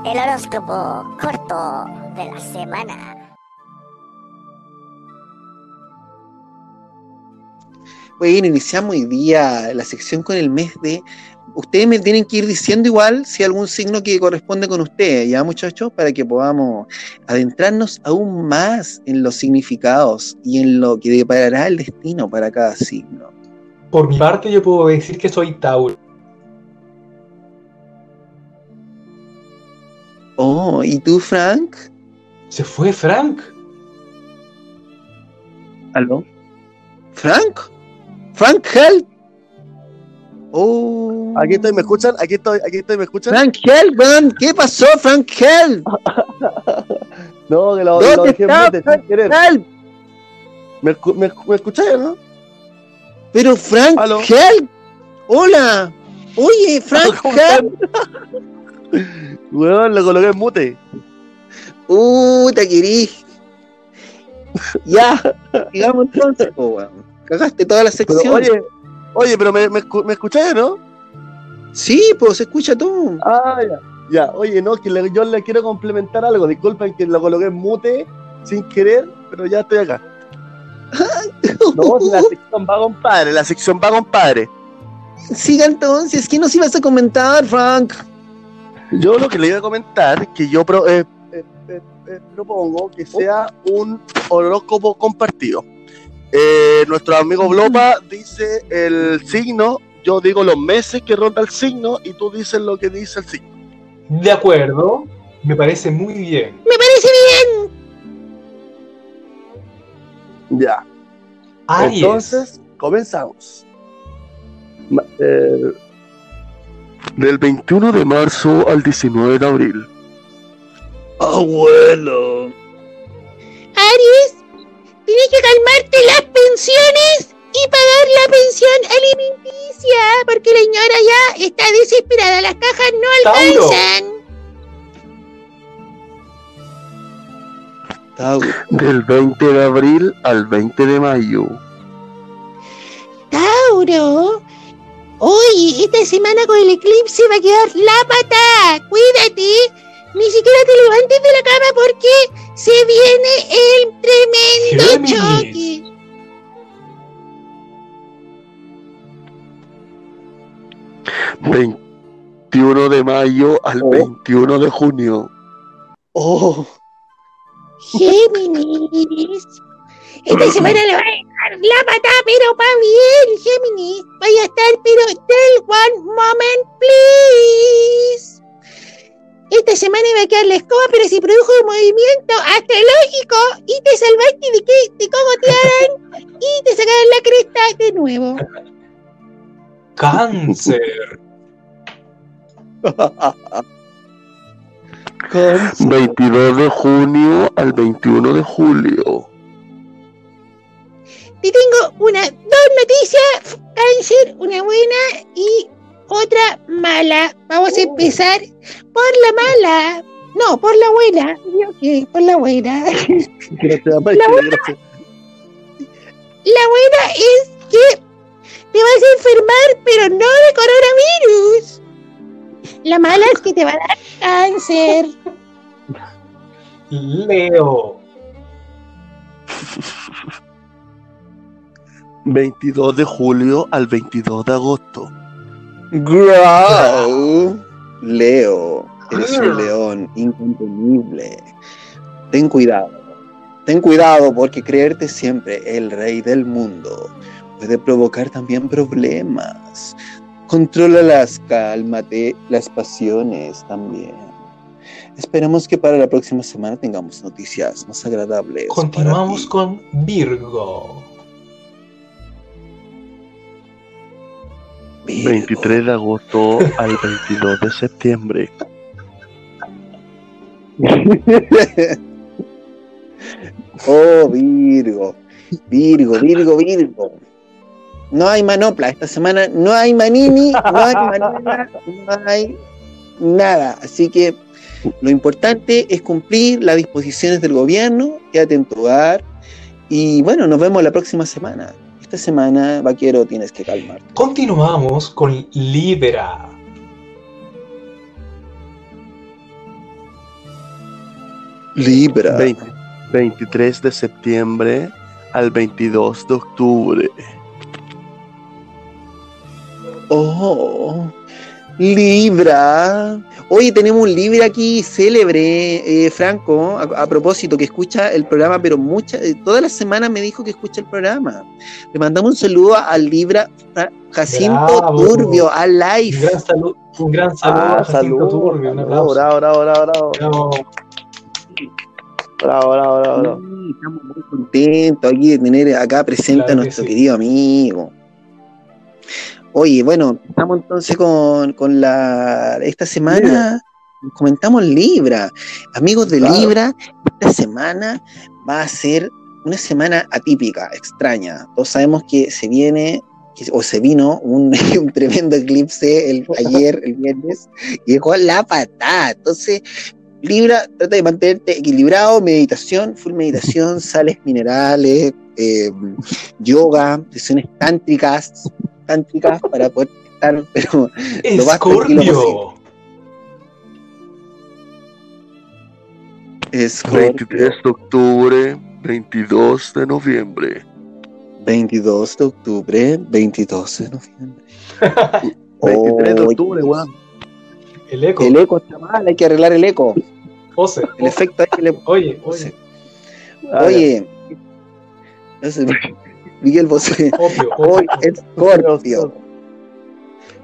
El horóscopo corto de la semana. Bueno, iniciamos hoy día la sección con el mes de. Ustedes me tienen que ir diciendo igual si hay algún signo que corresponde con ustedes, ¿ya, muchachos? Para que podamos adentrarnos aún más en los significados y en lo que deparará el destino para cada signo. Por mi parte, yo puedo decir que soy Tauro. Oh, ¿y tú, Frank? ¿Se fue Frank? ¿Aló? ¿Frank? ¿Frank Hell? Oh. Aquí estoy, ¿me escuchan? Aquí estoy, aquí estoy, ¿me escuchan? Frank Hell, weón, ¿qué pasó, Frank Hell? <laughs> No, que lo, ¿Dónde lo dejé en está, mute, sin querer. Hell, ¿Me, me, escu- me escucháis, no? pero Frank Aló. Hell, hola, oye, Frank <laughs> ¿Cómo Hell, Weón, lo coloqué en mute. puta querís. Ya, <laughs> digamos entonces, po, weón. Cagaste toda la Pero, sección. oye, oye, pero me, me, ¿me escucháis, no? Sí, pues se escucha todo. Ah, ya. Ya, oye, no, que le- yo le quiero complementar algo. Disculpen que lo coloqué en mute sin querer, pero ya estoy acá. <laughs> No, la sección va, compadre, la sección va, compadre. Siga entonces, ¿qué nos ibas a comentar, Frank? Yo lo que le iba a comentar, que yo pro- eh, eh, eh, eh, propongo que sea un horóscopo compartido. Eh, nuestro amigo Blopa dice el signo, yo digo los meses que ronda el signo y tú dices lo que dice el signo. De acuerdo, me parece muy bien. Me parece bien. Ya. Aries. Entonces, comenzamos. Eh, Del 21 de marzo al 19 de abril. Abuelo. Aries, tienes que calmarte las pensiones y pagar la pensión alimenticia, porque la señora ya está desesperada, las cajas no alcanzan. Tauro. Del 20 de abril al 20 de mayo. Tauro, oye, esta semana con el eclipse va a quedar la patada, cuídate, ni siquiera te levantes de la cama porque se viene el tremendo Géminis. choque. Vein- 21 de mayo al Oh. 21 de junio. Oh, Géminis. Esta semana le va a dejar la patada, pero pa' bien, Géminis. Vaya a estar, pero del one moment, please. Esta semana iba a quedar la escoba, pero se produjo un movimiento astrológico y te salvaste de que te cogotearan y te sacaran la cresta de nuevo. Cáncer. Cáncer. 22 de junio al 21 de julio. Te tengo una, dos noticias, cáncer, una buena y otra mala. Vamos a empezar por la mala. No, por la buena. Ok, por la buena. gracias, Mike, gracias. La buena es que te vas a enfermar, pero no de coronavirus. La mala es que te va a dar cáncer. Leo. <laughs> 22 de julio al 22 de agosto. Grow. Leo, eres un león incontenible. Ten cuidado. Ten cuidado porque creerte siempre el rey del mundo puede provocar también problemas. Controlalas, cálmate las pasiones también. Esperemos que para la próxima semana tengamos noticias más agradables. Continuamos ti. con Virgo. 23 de agosto al 22 de septiembre. <laughs> oh, Virgo. Virgo, Virgo, Virgo. No hay manopla esta semana, no hay manini, no hay manana, no hay nada. Así que lo importante es cumplir las disposiciones del gobierno, quédate en tu hogar y bueno, nos vemos la próxima semana. Esta semana, vaquero, tienes que calmarte. Continuamos con Libra. Libra. 20 23 de septiembre al 22 de octubre. Oh, Libra. Hoy tenemos un Libra aquí célebre, eh, Franco, a, a propósito, que escucha el programa, pero muchas, eh, todas las semanas me dijo que escucha el programa. Le mandamos un saludo al Libra Jacinto Bravo. Turbio, al Un live. gran, saludo un gran saludo Ah, a Jacinto salud. Turbio. Un Bravo, aplauso. bravo, bravo, bravo, bravo. Bravo. Bravo, bravo, bravo. Sí, estamos muy contentos aquí de tener acá presente Claro a que nuestro sí. querido amigo. Oye, bueno, estamos entonces con, con la esta semana comentamos Libra. Amigos de Claro. Libra, esta semana va a ser una semana atípica, extraña. Todos sabemos que se viene que- o se vino un, <laughs> un tremendo eclipse el, <laughs> ayer, el viernes, y dejó la patada. Entonces, Libra, trata de mantenerte equilibrado, meditación, full meditación, <laughs> sales minerales, eh, yoga, sesiones tántricas, tántricas para poder estar, <laughs> pero lo más tranquilo Escorpio. es 23 de octubre, 22 de noviembre. 22 de octubre, 22 de noviembre. <laughs> 23 de Oye, octubre, weón. El eco. El eco está mal, hay que arreglar el eco. José. El efecto hay que le Oye, oye. Ah, Oye, no sé, Miguel Bosé. <laughs> Obvio. Hoy. Escorpio.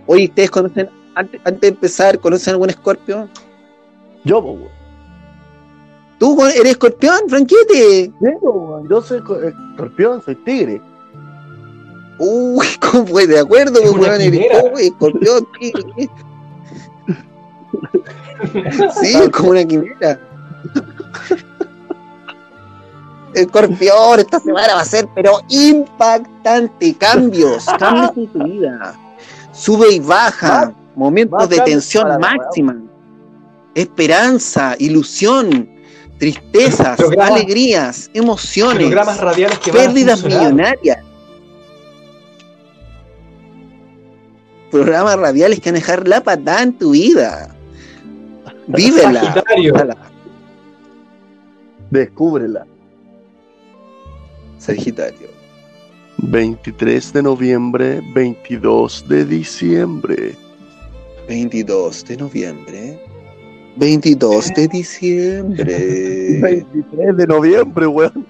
Oye, ¿ustedes conocen, antes, antes de empezar, conocen algún Escorpio? Yo, weón. ¿Tú eres escorpión, Franquete? Weón. Yo soy co- escorpión, soy tigre. Uy, ¿cómo fue? De acuerdo, Es weón, eres escorpión, tigre. <laughs> Sí, es como una quimera. Escorpión, esta semana va a ser, pero impactante. Cambios, <laughs> cambios en tu vida. Sube y baja, momentos de tensión máxima. Esperanza, ilusión, tristezas, Programa- alegrías, emociones, Programas radiales que van a pérdidas millonarias. Programas radiales que van a dejar la patada en tu vida. Vívela. Sagitario. Gózala. Descúbrela. Sagitario. 23 de noviembre, 22 de diciembre. 22 de noviembre. 22 de diciembre. <laughs> 23 de noviembre, weón.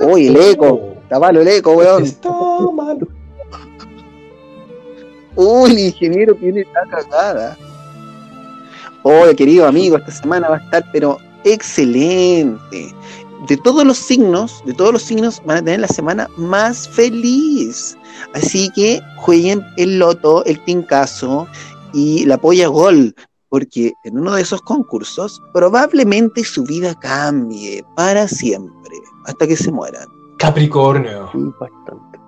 Uy, el eco. Está malo el eco, weón. Está malo. Uy, el ingeniero tiene la cagada. Hola, querido amigo, esta semana va a estar, pero excelente. De todos los signos, de todos los signos, van a tener la semana más feliz. Así que jueguen el loto, el tincazo y la polla gol, porque en uno de esos concursos probablemente su vida cambie para siempre, hasta que se mueran. Capricornio. Impactante.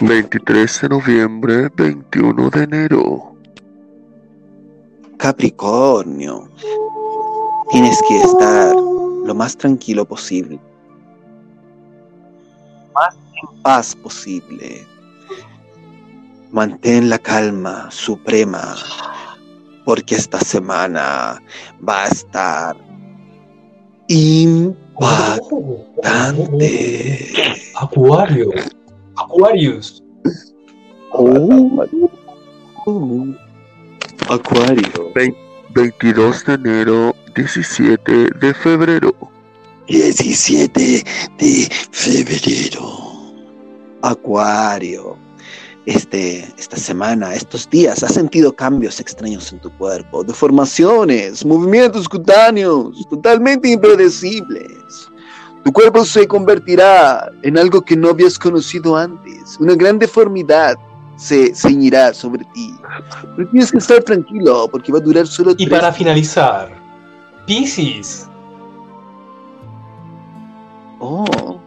23 de noviembre, 21 de enero. Capricornio, tienes que estar lo más tranquilo posible, más en paz posible. Mantén la calma suprema, porque esta semana va a estar impactante. Acuario. Aquarius. Oh. Acuario. 22 de enero, 17 de febrero. 17 de febrero. Acuario. Este, esta semana, estos días, has sentido cambios extraños en tu cuerpo, deformaciones, movimientos cutáneos totalmente impredecibles. Tu cuerpo se convertirá en algo que no habías conocido antes. Una gran deformidad se ceñirá sobre ti. Pero tienes que estar tranquilo porque va a durar solo Y tres para finalizar, Pisces. Oh.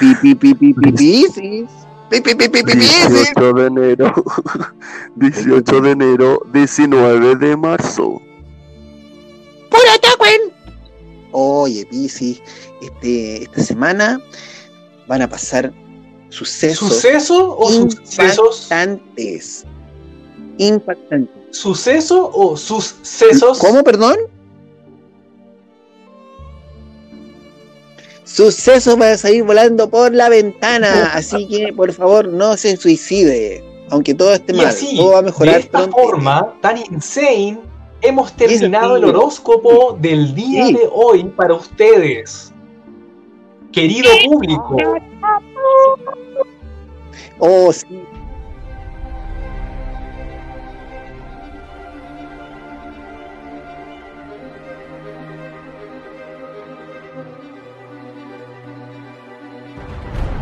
Pi, pi, pi, pi, pi, Piscis. Pi, pi, pi, pi, pi, Piscis. 18 de enero, <laughs> 18 de enero, 19 de marzo. ¡Puro Taquen! Oye, Piscis, este, esta semana van a pasar sucesos ¿Suceso o sucesos? impactantes. Impactantes. ¿Suceso o sucesos? ¿Cómo, perdón? Sucesos van a salir volando por la ventana, así que por favor no se suicide, aunque todo esté Y mal, así, todo va a mejorar de esta pronto. forma tan insane, hemos terminado el horóscopo del día Sí. de hoy para ustedes. Querido público, Oh, sí.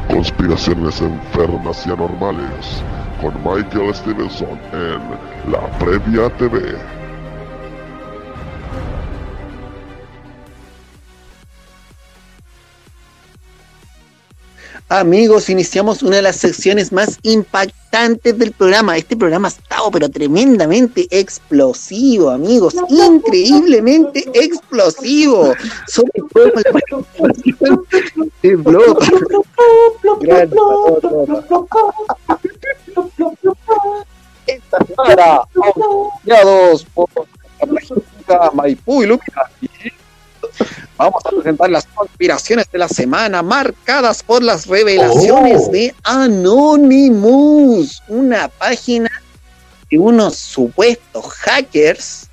Conspiraciones enfermas y anormales con Michael Stevenson en La Previa TV. Amigos, iniciamos una de las secciones más impactantes del programa. Este programa ha estado pero tremendamente explosivo, amigos. Increíblemente explosivo. Sobre todo. Gran <laughs> Esta semana, auspiciados por la Maipú. Vamos a presentar las conspiraciones de la semana marcadas por las revelaciones Oh. de Anonymous, una página de unos supuestos hackers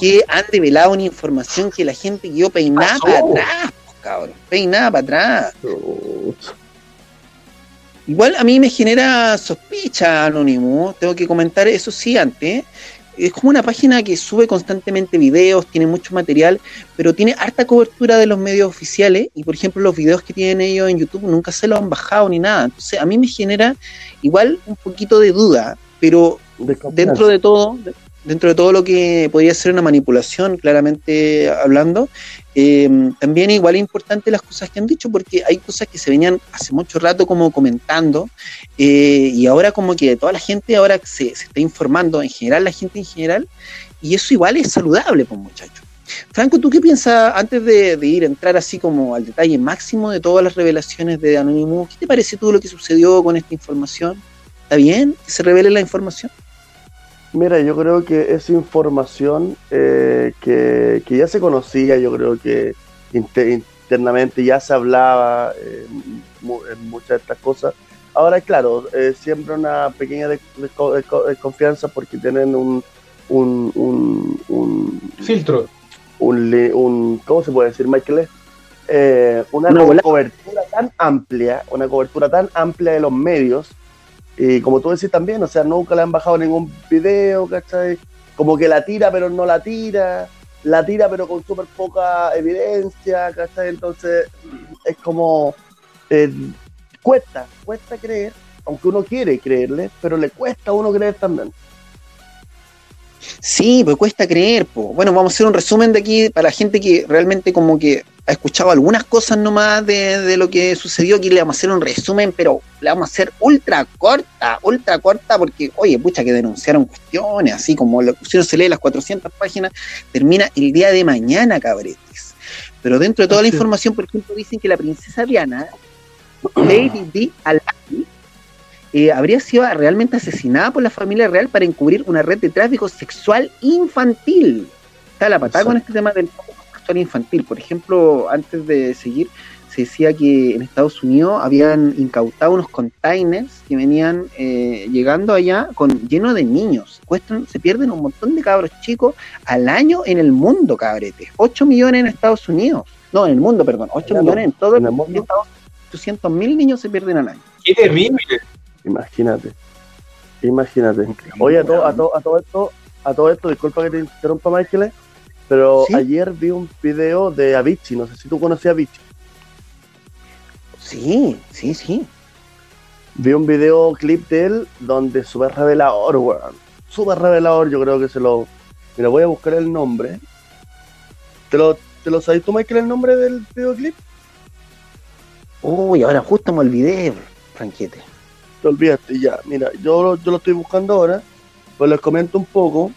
que han revelado una información que la gente quedó peinada para atrás, pues, cabrón, peinada para atrás. Igual a mí me genera sospecha Anonymous, tengo que comentar eso sí antes, es como una página que sube constantemente videos, tiene mucho material, pero tiene harta cobertura de los medios oficiales y por ejemplo los videos que tienen ellos en YouTube nunca se los han bajado ni nada. Entonces a mí me genera igual un poquito de duda, pero dentro de todo, dentro de todo lo que podría ser una manipulación, claramente hablando, eh, también igual es importante las cosas que han dicho, porque hay cosas que se venían hace mucho rato como comentando, eh, y ahora como que toda la gente ahora se, se, está informando, en general la gente en general, y eso igual es saludable, pues muchachos. Franco, ¿tú qué piensas antes de, de, ir a entrar así como al detalle máximo de todas las revelaciones de Anonymous? ¿Qué te parece todo lo que sucedió con esta información? ¿Está bien que se revele la información? Mira, yo creo que esa información eh, que, que, ya se conocía, yo creo que inter, internamente ya se hablaba eh, en muchas de estas cosas. Ahora, claro, eh, siempre una pequeña desconfianza porque tienen un, un, un, un filtro. Un, un, ¿Cómo se puede decir, Michael? Eh, una no, cobertura tan amplia, una cobertura tan amplia de los medios y como tú decís también, o sea, nunca le han bajado ningún video, ¿cachai? Como que la tira pero no la tira, la tira pero con súper poca evidencia, ¿cachai? Entonces es como, eh, cuesta, cuesta creer, aunque uno quiere creerle, pero le cuesta a uno creer también. Sí, pues cuesta creer. Pues. Bueno, vamos a hacer un resumen de aquí para la gente que realmente como que ha escuchado algunas cosas nomás de, de, lo que sucedió. Aquí le vamos a hacer un resumen, pero le vamos a hacer ultra corta, ultra corta, porque, oye, pucha, que denunciaron cuestiones, así como lo pusieron, se lee las 400 páginas, termina el día de mañana, cabretes. Pero dentro de toda la información, por ejemplo, dicen que la princesa Diana, Lady Di Alaki, eh, habría sido realmente asesinada por la familia real para encubrir una red de tráfico sexual infantil. Está la patada con este tema del sexual infantil. Por ejemplo, antes de seguir, se decía que en Estados Unidos habían incautado unos containers que venían eh, llegando allá con lleno de niños. Cuestan, se pierden un montón de cabros chicos al año en el mundo, cabretes. 8 millones en Estados Unidos. No, en el mundo, perdón. 8 millones en todo el mundo. 800 mil niños se pierden al año. ¡Qué terrible! Imagínate. Imagínate. Oye, a todo, a, todo, a todo esto, a todo esto, disculpa que te interrumpa, Michael, pero ¿Sí? ayer vi un video de Avicii, no sé si tú conocías a Avicii. Sí, sí, sí. Vi un video clip de él donde súper revelador, weón. Súper revelador, yo creo que se lo. Mira, voy a buscar el nombre. ¿Te lo, ¿Te lo sabes tú, Michael, el nombre del videoclip? Uy, ahora justo me olvidé, Franquete te olvidaste ya. Mira, yo, yo lo estoy buscando ahora, pues les comento un poco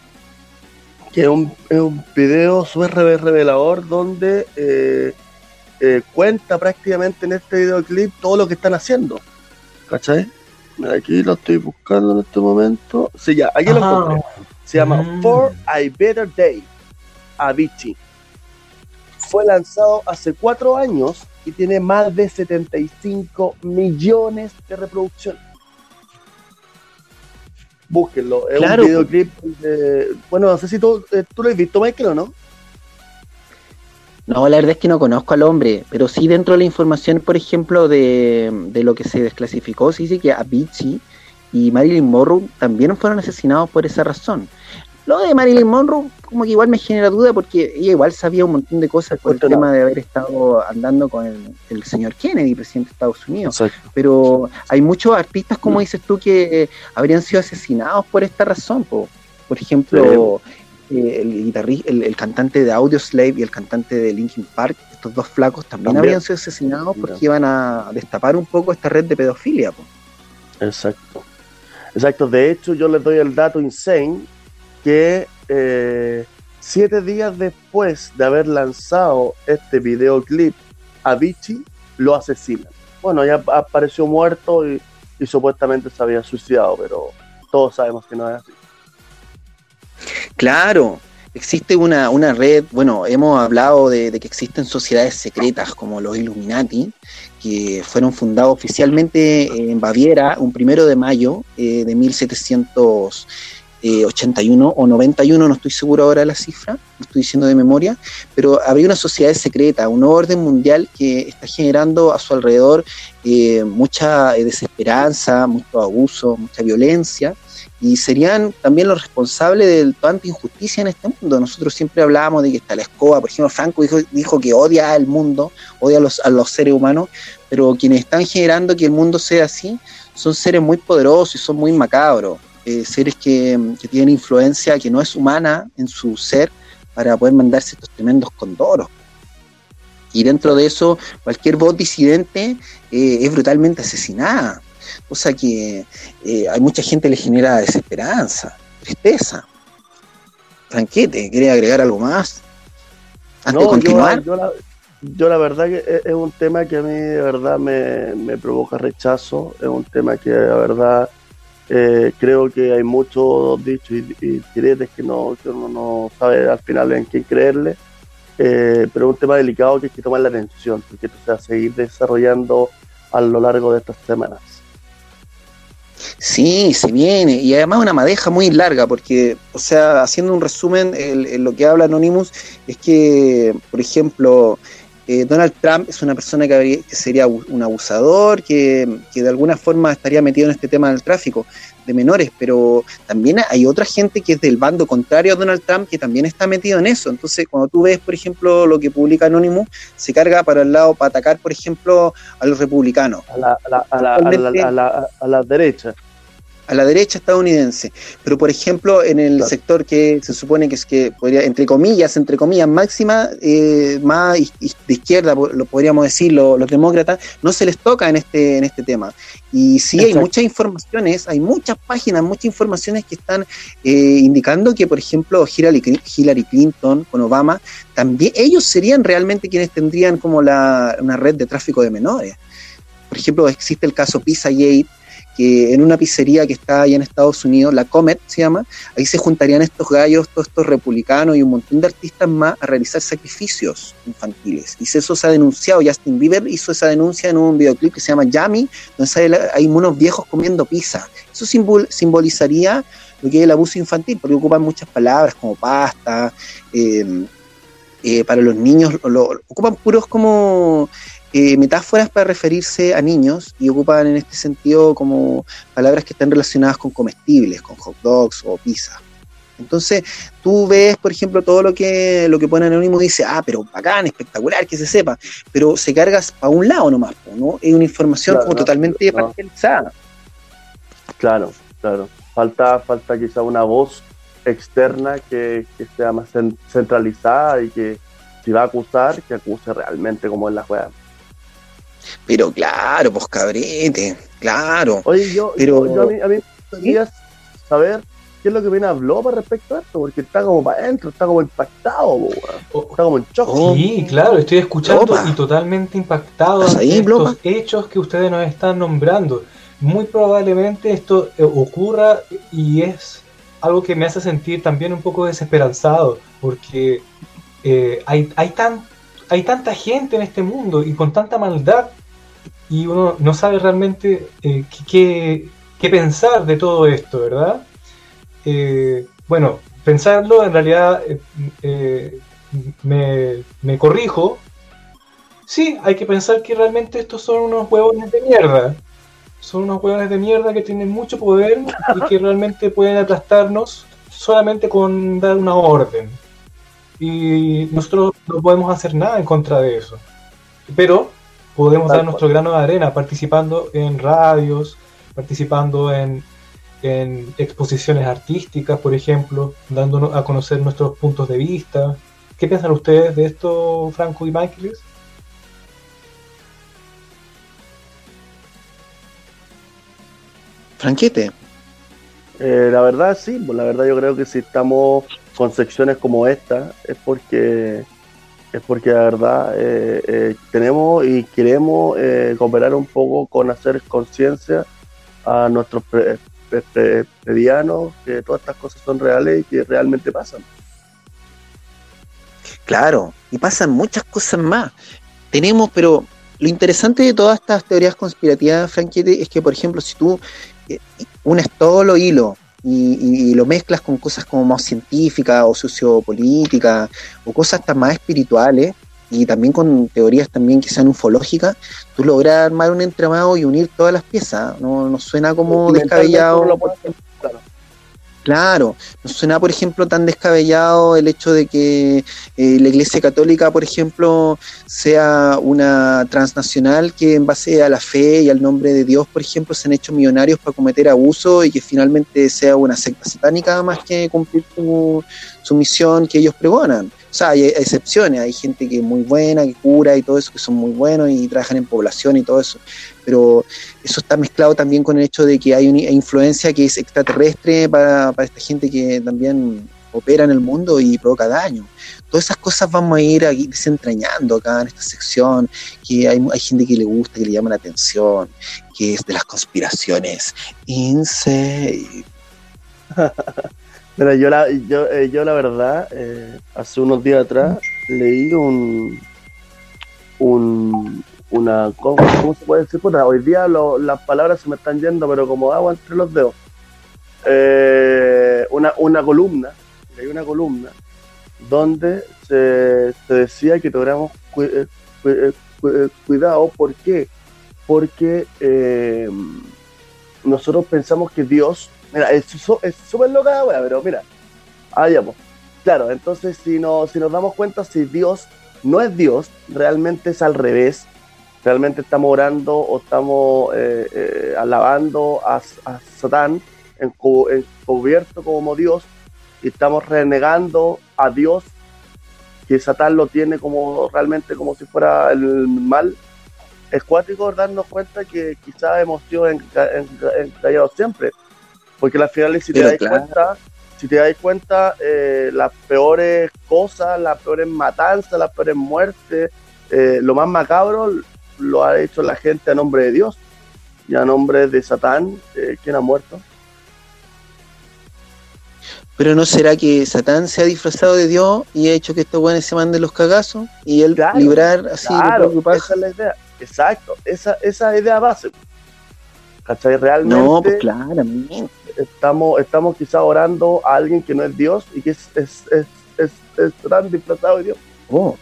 que es un, es un video súper revelador donde eh, eh, cuenta prácticamente en este videoclip todo lo que están haciendo. ¿Cachai? Mira, aquí lo estoy buscando en este momento. Sí, ya, aquí lo encontré. Se llama Mm. For a Better Day, Avicii. Fue lanzado hace cuatro años y tiene más de 75 millones de reproducciones. Búsquenlo, es Claro. un videoclip. de- bueno, no sé si tú, eh, tú lo has visto, Michael, o no. No, la verdad es que no conozco al hombre, pero sí dentro de la información, por ejemplo, de, de lo que se desclasificó, se dice que Avicii y Marilyn Monroe también fueron asesinados por esa razón. Lo de Marilyn Monroe como que igual me genera duda porque ella igual sabía un montón de cosas por el tema de haber estado andando con el, el señor Kennedy, presidente de Estados Unidos. Exacto. Pero hay muchos artistas, como dices tú, que eh, habrían sido asesinados por esta razón. po. Por ejemplo, eh, el, el, el cantante de Audioslave y el cantante de Linkin Park, estos dos flacos también, También. habrían sido asesinados porque iban a destapar un poco esta red de pedofilia. po. Exacto. Exacto. De hecho, yo les doy el dato insane que eh, siete días después de haber lanzado este videoclip, Avicii lo asesinan. Bueno, ya apareció muerto y, supuestamente se había suicidado, pero todos sabemos que no es así. Claro, existe una, una red, bueno, hemos hablado de, que existen sociedades secretas como los Illuminati, que fueron fundados oficialmente en Baviera un primero de mayo eh, de 1781 o 91, no estoy seguro ahora de la cifra, lo estoy diciendo de memoria, pero habría una sociedad secreta, un orden mundial que está generando a su alrededor eh, mucha eh, desesperanza, mucho abuso, mucha violencia y serían también los responsables de tanta injusticia en este mundo. Nosotros siempre hablábamos de que está la escoba, por ejemplo, Franco dijo, dijo que odia al mundo, odia a los, a los seres humanos, pero quienes están generando que el mundo sea así son seres muy poderosos y son muy macabros, eh, seres que, que tienen influencia que no es humana en su ser para poder mandarse estos tremendos condoros. Y dentro de eso, cualquier voz disidente eh, es brutalmente asesinada. Cosa que eh, hay mucha gente le genera desesperanza, tristeza. Franquete, ¿quiere agregar algo más? Antes de continuar. Yo, yo la, yo la verdad que es, es un tema que a mí de verdad me, me provoca rechazo, es un tema que la verdad eh, creo que hay muchos dichos y, y que, no, que uno no sabe al final en quién creerle, eh, pero es un tema delicado que hay que tomar la atención, porque esto se va a seguir desarrollando a lo largo de estas semanas. Sí, se viene. Y además una madeja muy larga, porque, o sea, haciendo un resumen, lo que habla Anonymous es que, por ejemplo, eh, Donald Trump es una persona que, sería un abusador, que, que de alguna forma estaría metido en este tema del tráfico de menores, pero también hay otra gente que es del bando contrario a Donald Trump que también está metido en eso. Entonces, cuando tú ves, por ejemplo, lo que publica Anonymous, se carga para el lado, para atacar, por ejemplo, a los republicanos. A la, a la, a la- a la derecha. A la derecha estadounidense, pero por ejemplo en el Claro. sector que se supone que es que podría, entre comillas, entre comillas, máxima, eh, más de izquierda, lo podríamos decir, lo- los demócratas, no se les toca en este, en este tema. Y sí hay muchas informaciones, hay muchas páginas, muchas informaciones que están eh, indicando que, por ejemplo, Hillary Clinton con Obama, también ellos serían realmente quienes tendrían como la, una red de tráfico de menores. Por ejemplo, existe el caso Pizzagate, que en una pizzería que está allá en Estados Unidos, la Comet se llama, ahí se juntarían estos gallos, todos estos republicanos y un montón de artistas más a realizar sacrificios infantiles. Y eso se ha denunciado, Justin Bieber hizo esa denuncia en un videoclip que se llama Yummy, donde hay unos viejos comiendo pizza. Eso simbol- simbolizaría lo que es el abuso infantil, porque ocupan muchas palabras como pasta, eh, eh, para los niños, ocupan puros como eh, metáforas para referirse a niños y ocupan en este sentido como palabras que están relacionadas con comestibles, con hot dogs o pizza. Entonces, tú ves, por ejemplo, todo lo que lo que pone Anónimo dice, ah, pero bacán, espectacular, que se sepa, pero se cargas para un lado nomás, ¿no? Es una información Claro, como no, totalmente no. parcializada. Claro, claro. Falta, falta quizá una voz externa que, que sea más cen- centralizada y que si va a acusar, que acuse realmente como es la juega. Pero claro, pues cabrete, claro. Oye, yo, Pero- yo, yo a mí, a mí me gustaría saber qué es lo que viene habló para respecto a esto, porque está como para adentro, está como impactado. Oh, está como en shock. Oh. Sí, claro, estoy escuchando y totalmente impactado ¿Estás ante ahí, estos hechos que ustedes nos están nombrando. Muy probablemente esto eh, ocurra y es algo que me hace sentir también un poco desesperanzado, porque eh, hay, hay, tan, hay tanta gente en este mundo y con tanta maldad y uno no sabe realmente eh, qué, qué- pensar de todo esto, ¿verdad? Eh, bueno, pensarlo en realidad eh, eh, me, me corrijo. Sí, hay que pensar que realmente estos son unos huevones de mierda. Son unos huevones de mierda que tienen mucho poder y que <laughs> realmente pueden aplastarnos solamente con dar una orden. Y nosotros no podemos hacer nada en contra de eso. Pero podemos Tal dar nuestro grano de arena participando en radios, participando en, en exposiciones artísticas, por ejemplo, dándonos a conocer nuestros puntos de vista. ¿Qué piensan ustedes de esto, Franco y Michaelis? Franquete, Eh, la verdad sí, pues la verdad yo creo que si estamos con secciones como esta es porque es porque la verdad eh, eh, tenemos y queremos eh, cooperar un poco con hacer conciencia a nuestros pre- pre- pre- medianos que todas estas cosas son reales y que realmente pasan. Claro, y pasan muchas cosas más. Tenemos, pero lo interesante de todas estas teorías conspirativas, Franquete, es que, por ejemplo, si tú eh, unes todos los hilos y, y- y lo mezclas con cosas como más científicas o sociopolíticas o cosas tan más espirituales y también con teorías también que sean ufológicas, tú logras armar un entramado y unir todas las piezas. No, no suena como descabellado. lo. Claro, no suena, por ejemplo, tan descabellado el hecho de que eh, la Iglesia Católica, por ejemplo, sea una transnacional que en base a la fe y al nombre de Dios, por ejemplo, se han hecho millonarios para cometer abuso y que finalmente sea una secta satánica más que cumplir su, su misión que ellos pregonan. Sea, hay excepciones, hay gente que es muy buena, que cura y todo eso, que son muy buenos y trabajan en población y todo eso, pero eso está mezclado también con el hecho de que hay una influencia que es extraterrestre para, para esta gente que también opera en el mundo y provoca daño. Todas esas cosas vamos a ir desentrañando acá en esta sección, que hay, hay gente que le gusta, que le llama la atención, que es de las conspiraciones. Insane. <laughs> Mira, yo la, yo, eh, yo la verdad, eh, hace unos días atrás leí un, un una, ¿cómo, se puede decir? Hoy día las palabras se me están yendo, pero como agua entre los dedos. Eh, una, una columna, leí una columna donde se, decía que tuviéramos cu- cu- cu- cuidado, ¿por qué? Porque nosotros pensamos que Dios, mira, es súper loca la pero mira, allá pues. Claro, entonces si, no, si nos damos cuenta, si Dios no es Dios, realmente es al revés, realmente estamos orando o estamos eh, eh, alabando a, a Satán encu- encubierto como Dios y estamos renegando a Dios que Satán lo tiene como realmente como si fuera el mal es cuático darnos cuenta que quizás hemos sido enca- enca- encallados siempre porque al final si te das claro. cuenta si te das cuenta eh, las peores cosas las peores matanzas las peores muertes eh, lo más macabro lo ha hecho la gente a nombre de Dios y a nombre de Satán eh, quien ha muerto Pero ¿no será que Satán se ha disfrazado de Dios y ha hecho que estos buenos se manden los cagazos y él Claro, librar así Claro, esa es la idea. Exacto, esa, esa idea base. ¿Cachai? Realmente No, pues claramente. Estamos, estamos quizá orando a alguien que no es Dios y que es, es, es, es, tan disfrazado de Dios. Oh.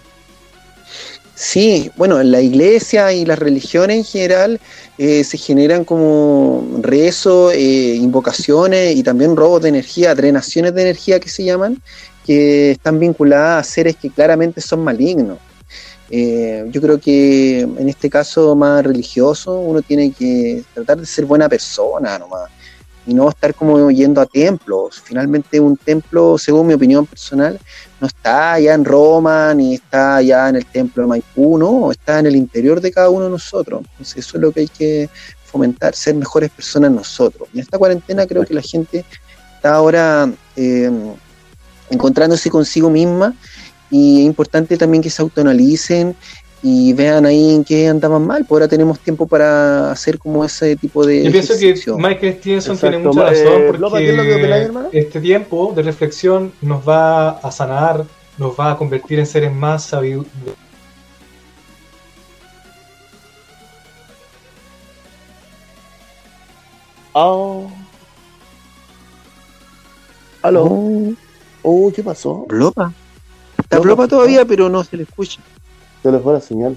Sí, bueno, en la iglesia y las religiones en general eh, se generan como rezos, eh, invocaciones y también robos de energía, drenaciones de energía que se llaman, que están vinculadas a seres que claramente son malignos. Eh, yo creo que en este caso más religioso uno tiene que tratar de ser buena persona nomás y no estar como yendo a templos. Finalmente un templo, según mi opinión personal, no está allá en Roma ni está allá en el templo de Maipú, no, está en el interior de cada uno de nosotros. Entonces eso es lo que hay que fomentar, ser mejores personas nosotros. En esta cuarentena creo que la gente está ahora eh, encontrándose consigo misma y es importante también que se autoanalicen y vean ahí en qué andaban mal, pues ahora tenemos tiempo para hacer como ese tipo de Yo pienso que. Michael Stevenson Exacto. tiene mucha razón eh, Lopa, ¿qué es lo que opináis, porque hermano? este tiempo de reflexión nos va a sanar, nos va a convertir en seres más sabios. Oh. ¿Aló? Oh, Oh, ¿qué pasó? Blopa. Está Blopa, Blopa todavía, pero no se le escucha. Se le fue la señal.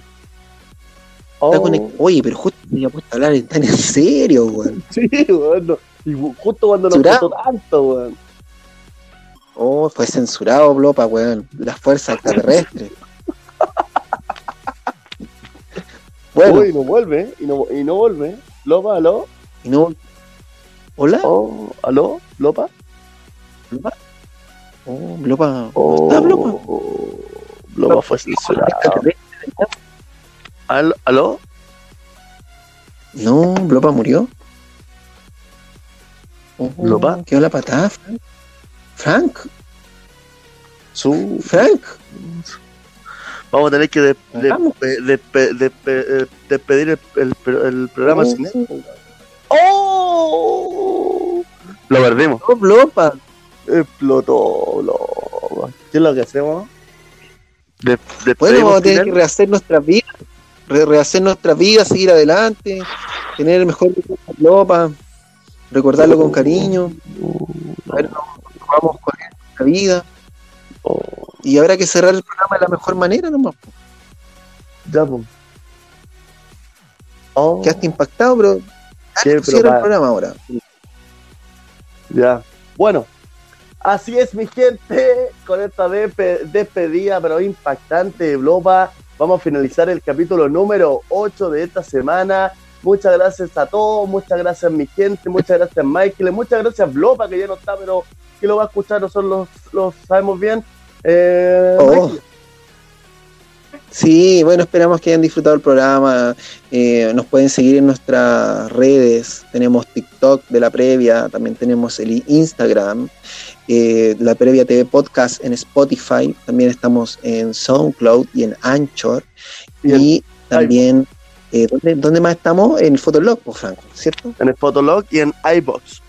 Oh, conect- Oye, pero justo me había puesto a hablar tan en serio, weón. <laughs> sí, bueno. Y justo cuando nos costó tanto, weón. Oh, fue censurado, Blopa, weón. Las fuerzas extraterrestres. <laughs> bueno, Uy, no vuelve, y no, y no vuelve. Lopa, ¿aló? y no. ¿Hola? Oh, ¿aló? ¿Lopa? Oh, Blopa. Oh, ¿Está Blopa? Lopa fue censurado. ¿Aló? ¿Aló? No, Blopa murió. Oh, ¿Blopa? Quedó la patada, Frank. Frank, Su... Frank. Vamos a tener que de- de- de- de- despedir el, el- el programa Oh. sin él. ¡Oh! Lo perdimos. No, Blopa. Explotó. Lopa. ¿Qué es lo que hacemos? De- Bueno, despedimos vamos a tener que rehacer nuestras vidas, re- rehacer nuestras vidas, seguir adelante, tener el mejor Blopa, recordarlo con cariño, a ver cómo vamos con nuestra vida. Y habrá que cerrar el programa de la mejor manera nomás. ya, pues. Oh, Quedaste impactado, pero cierra el programa ahora. Ya. Bueno, Así es, mi gente, con esta despe- despedida, pero impactante de Blopa, vamos a finalizar el capítulo número 8 de esta semana. Muchas gracias a todos, muchas gracias mi gente, muchas gracias Michael, muchas gracias Blopa, que ya no está, pero que lo va a escuchar, nosotros lo, sabemos bien. Eh, Oh. Sí, bueno, esperamos que hayan disfrutado el programa. Eh, nos pueden seguir en nuestras redes. Tenemos TikTok de la previa, también tenemos el Instagram, eh, la previa TV Podcast en Spotify. También estamos en SoundCloud y en Anchor. Y también, eh, ¿dónde, dónde más estamos? En Fotolog, pues, Franco, ¿cierto? en el Fotolog y en iBox.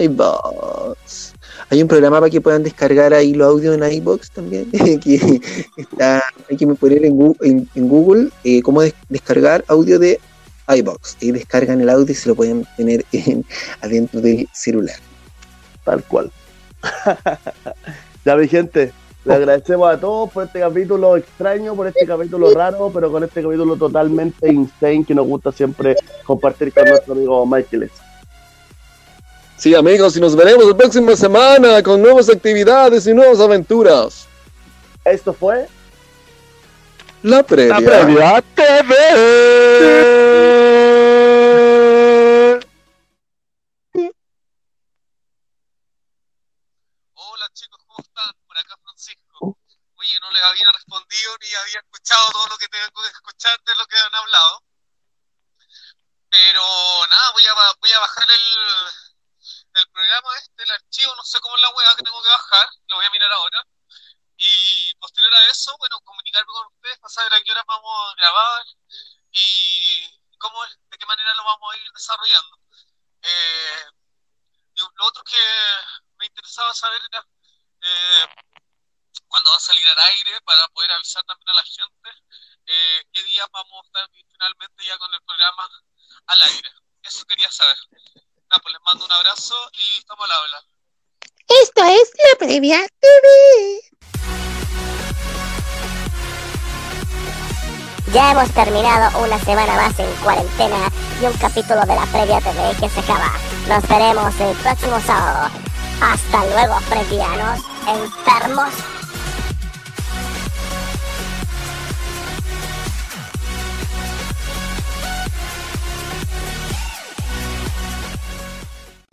iBox. Hay un programa para que puedan descargar ahí los audios en iBox también. <laughs> que está, hay que poner en Google, en, en Google eh, cómo des- descargar audio de iBox. Y descargan el audio y se lo pueden tener <laughs> en, adentro del celular. Tal cual. <laughs> ya, mi gente, le agradecemos a todos por este capítulo extraño, por este capítulo raro, pero con este capítulo totalmente insane que nos gusta siempre compartir con nuestro amigo Michael. Sí, amigos, y nos veremos la próxima semana con nuevas actividades y nuevas aventuras. Esto fue La previa. La previa TV. Respondido ni había escuchado todo lo que tengo que escuchar de lo que han hablado. Pero nada, voy a, voy a bajar el, el programa este, el archivo, no sé cómo es la hueá que tengo que bajar, lo voy a mirar ahora. Y posterior a eso, bueno, comunicarme con ustedes para saber a qué hora vamos a grabar y cómo, de qué manera lo vamos a ir desarrollando. Eh, lo otro que me interesaba saber era eh, cuándo va a salir al aire para poder avisar también a la gente eh, qué día vamos a estar finalmente ya con el programa al aire. Eso quería saber. Nada, pues les mando un abrazo y estamos al habla. Esto es la previa TV. Ya hemos terminado una semana más en cuarentena y un capítulo de la previa TV que se acaba. Nos veremos el próximo sábado. Hasta luego, previanos enfermos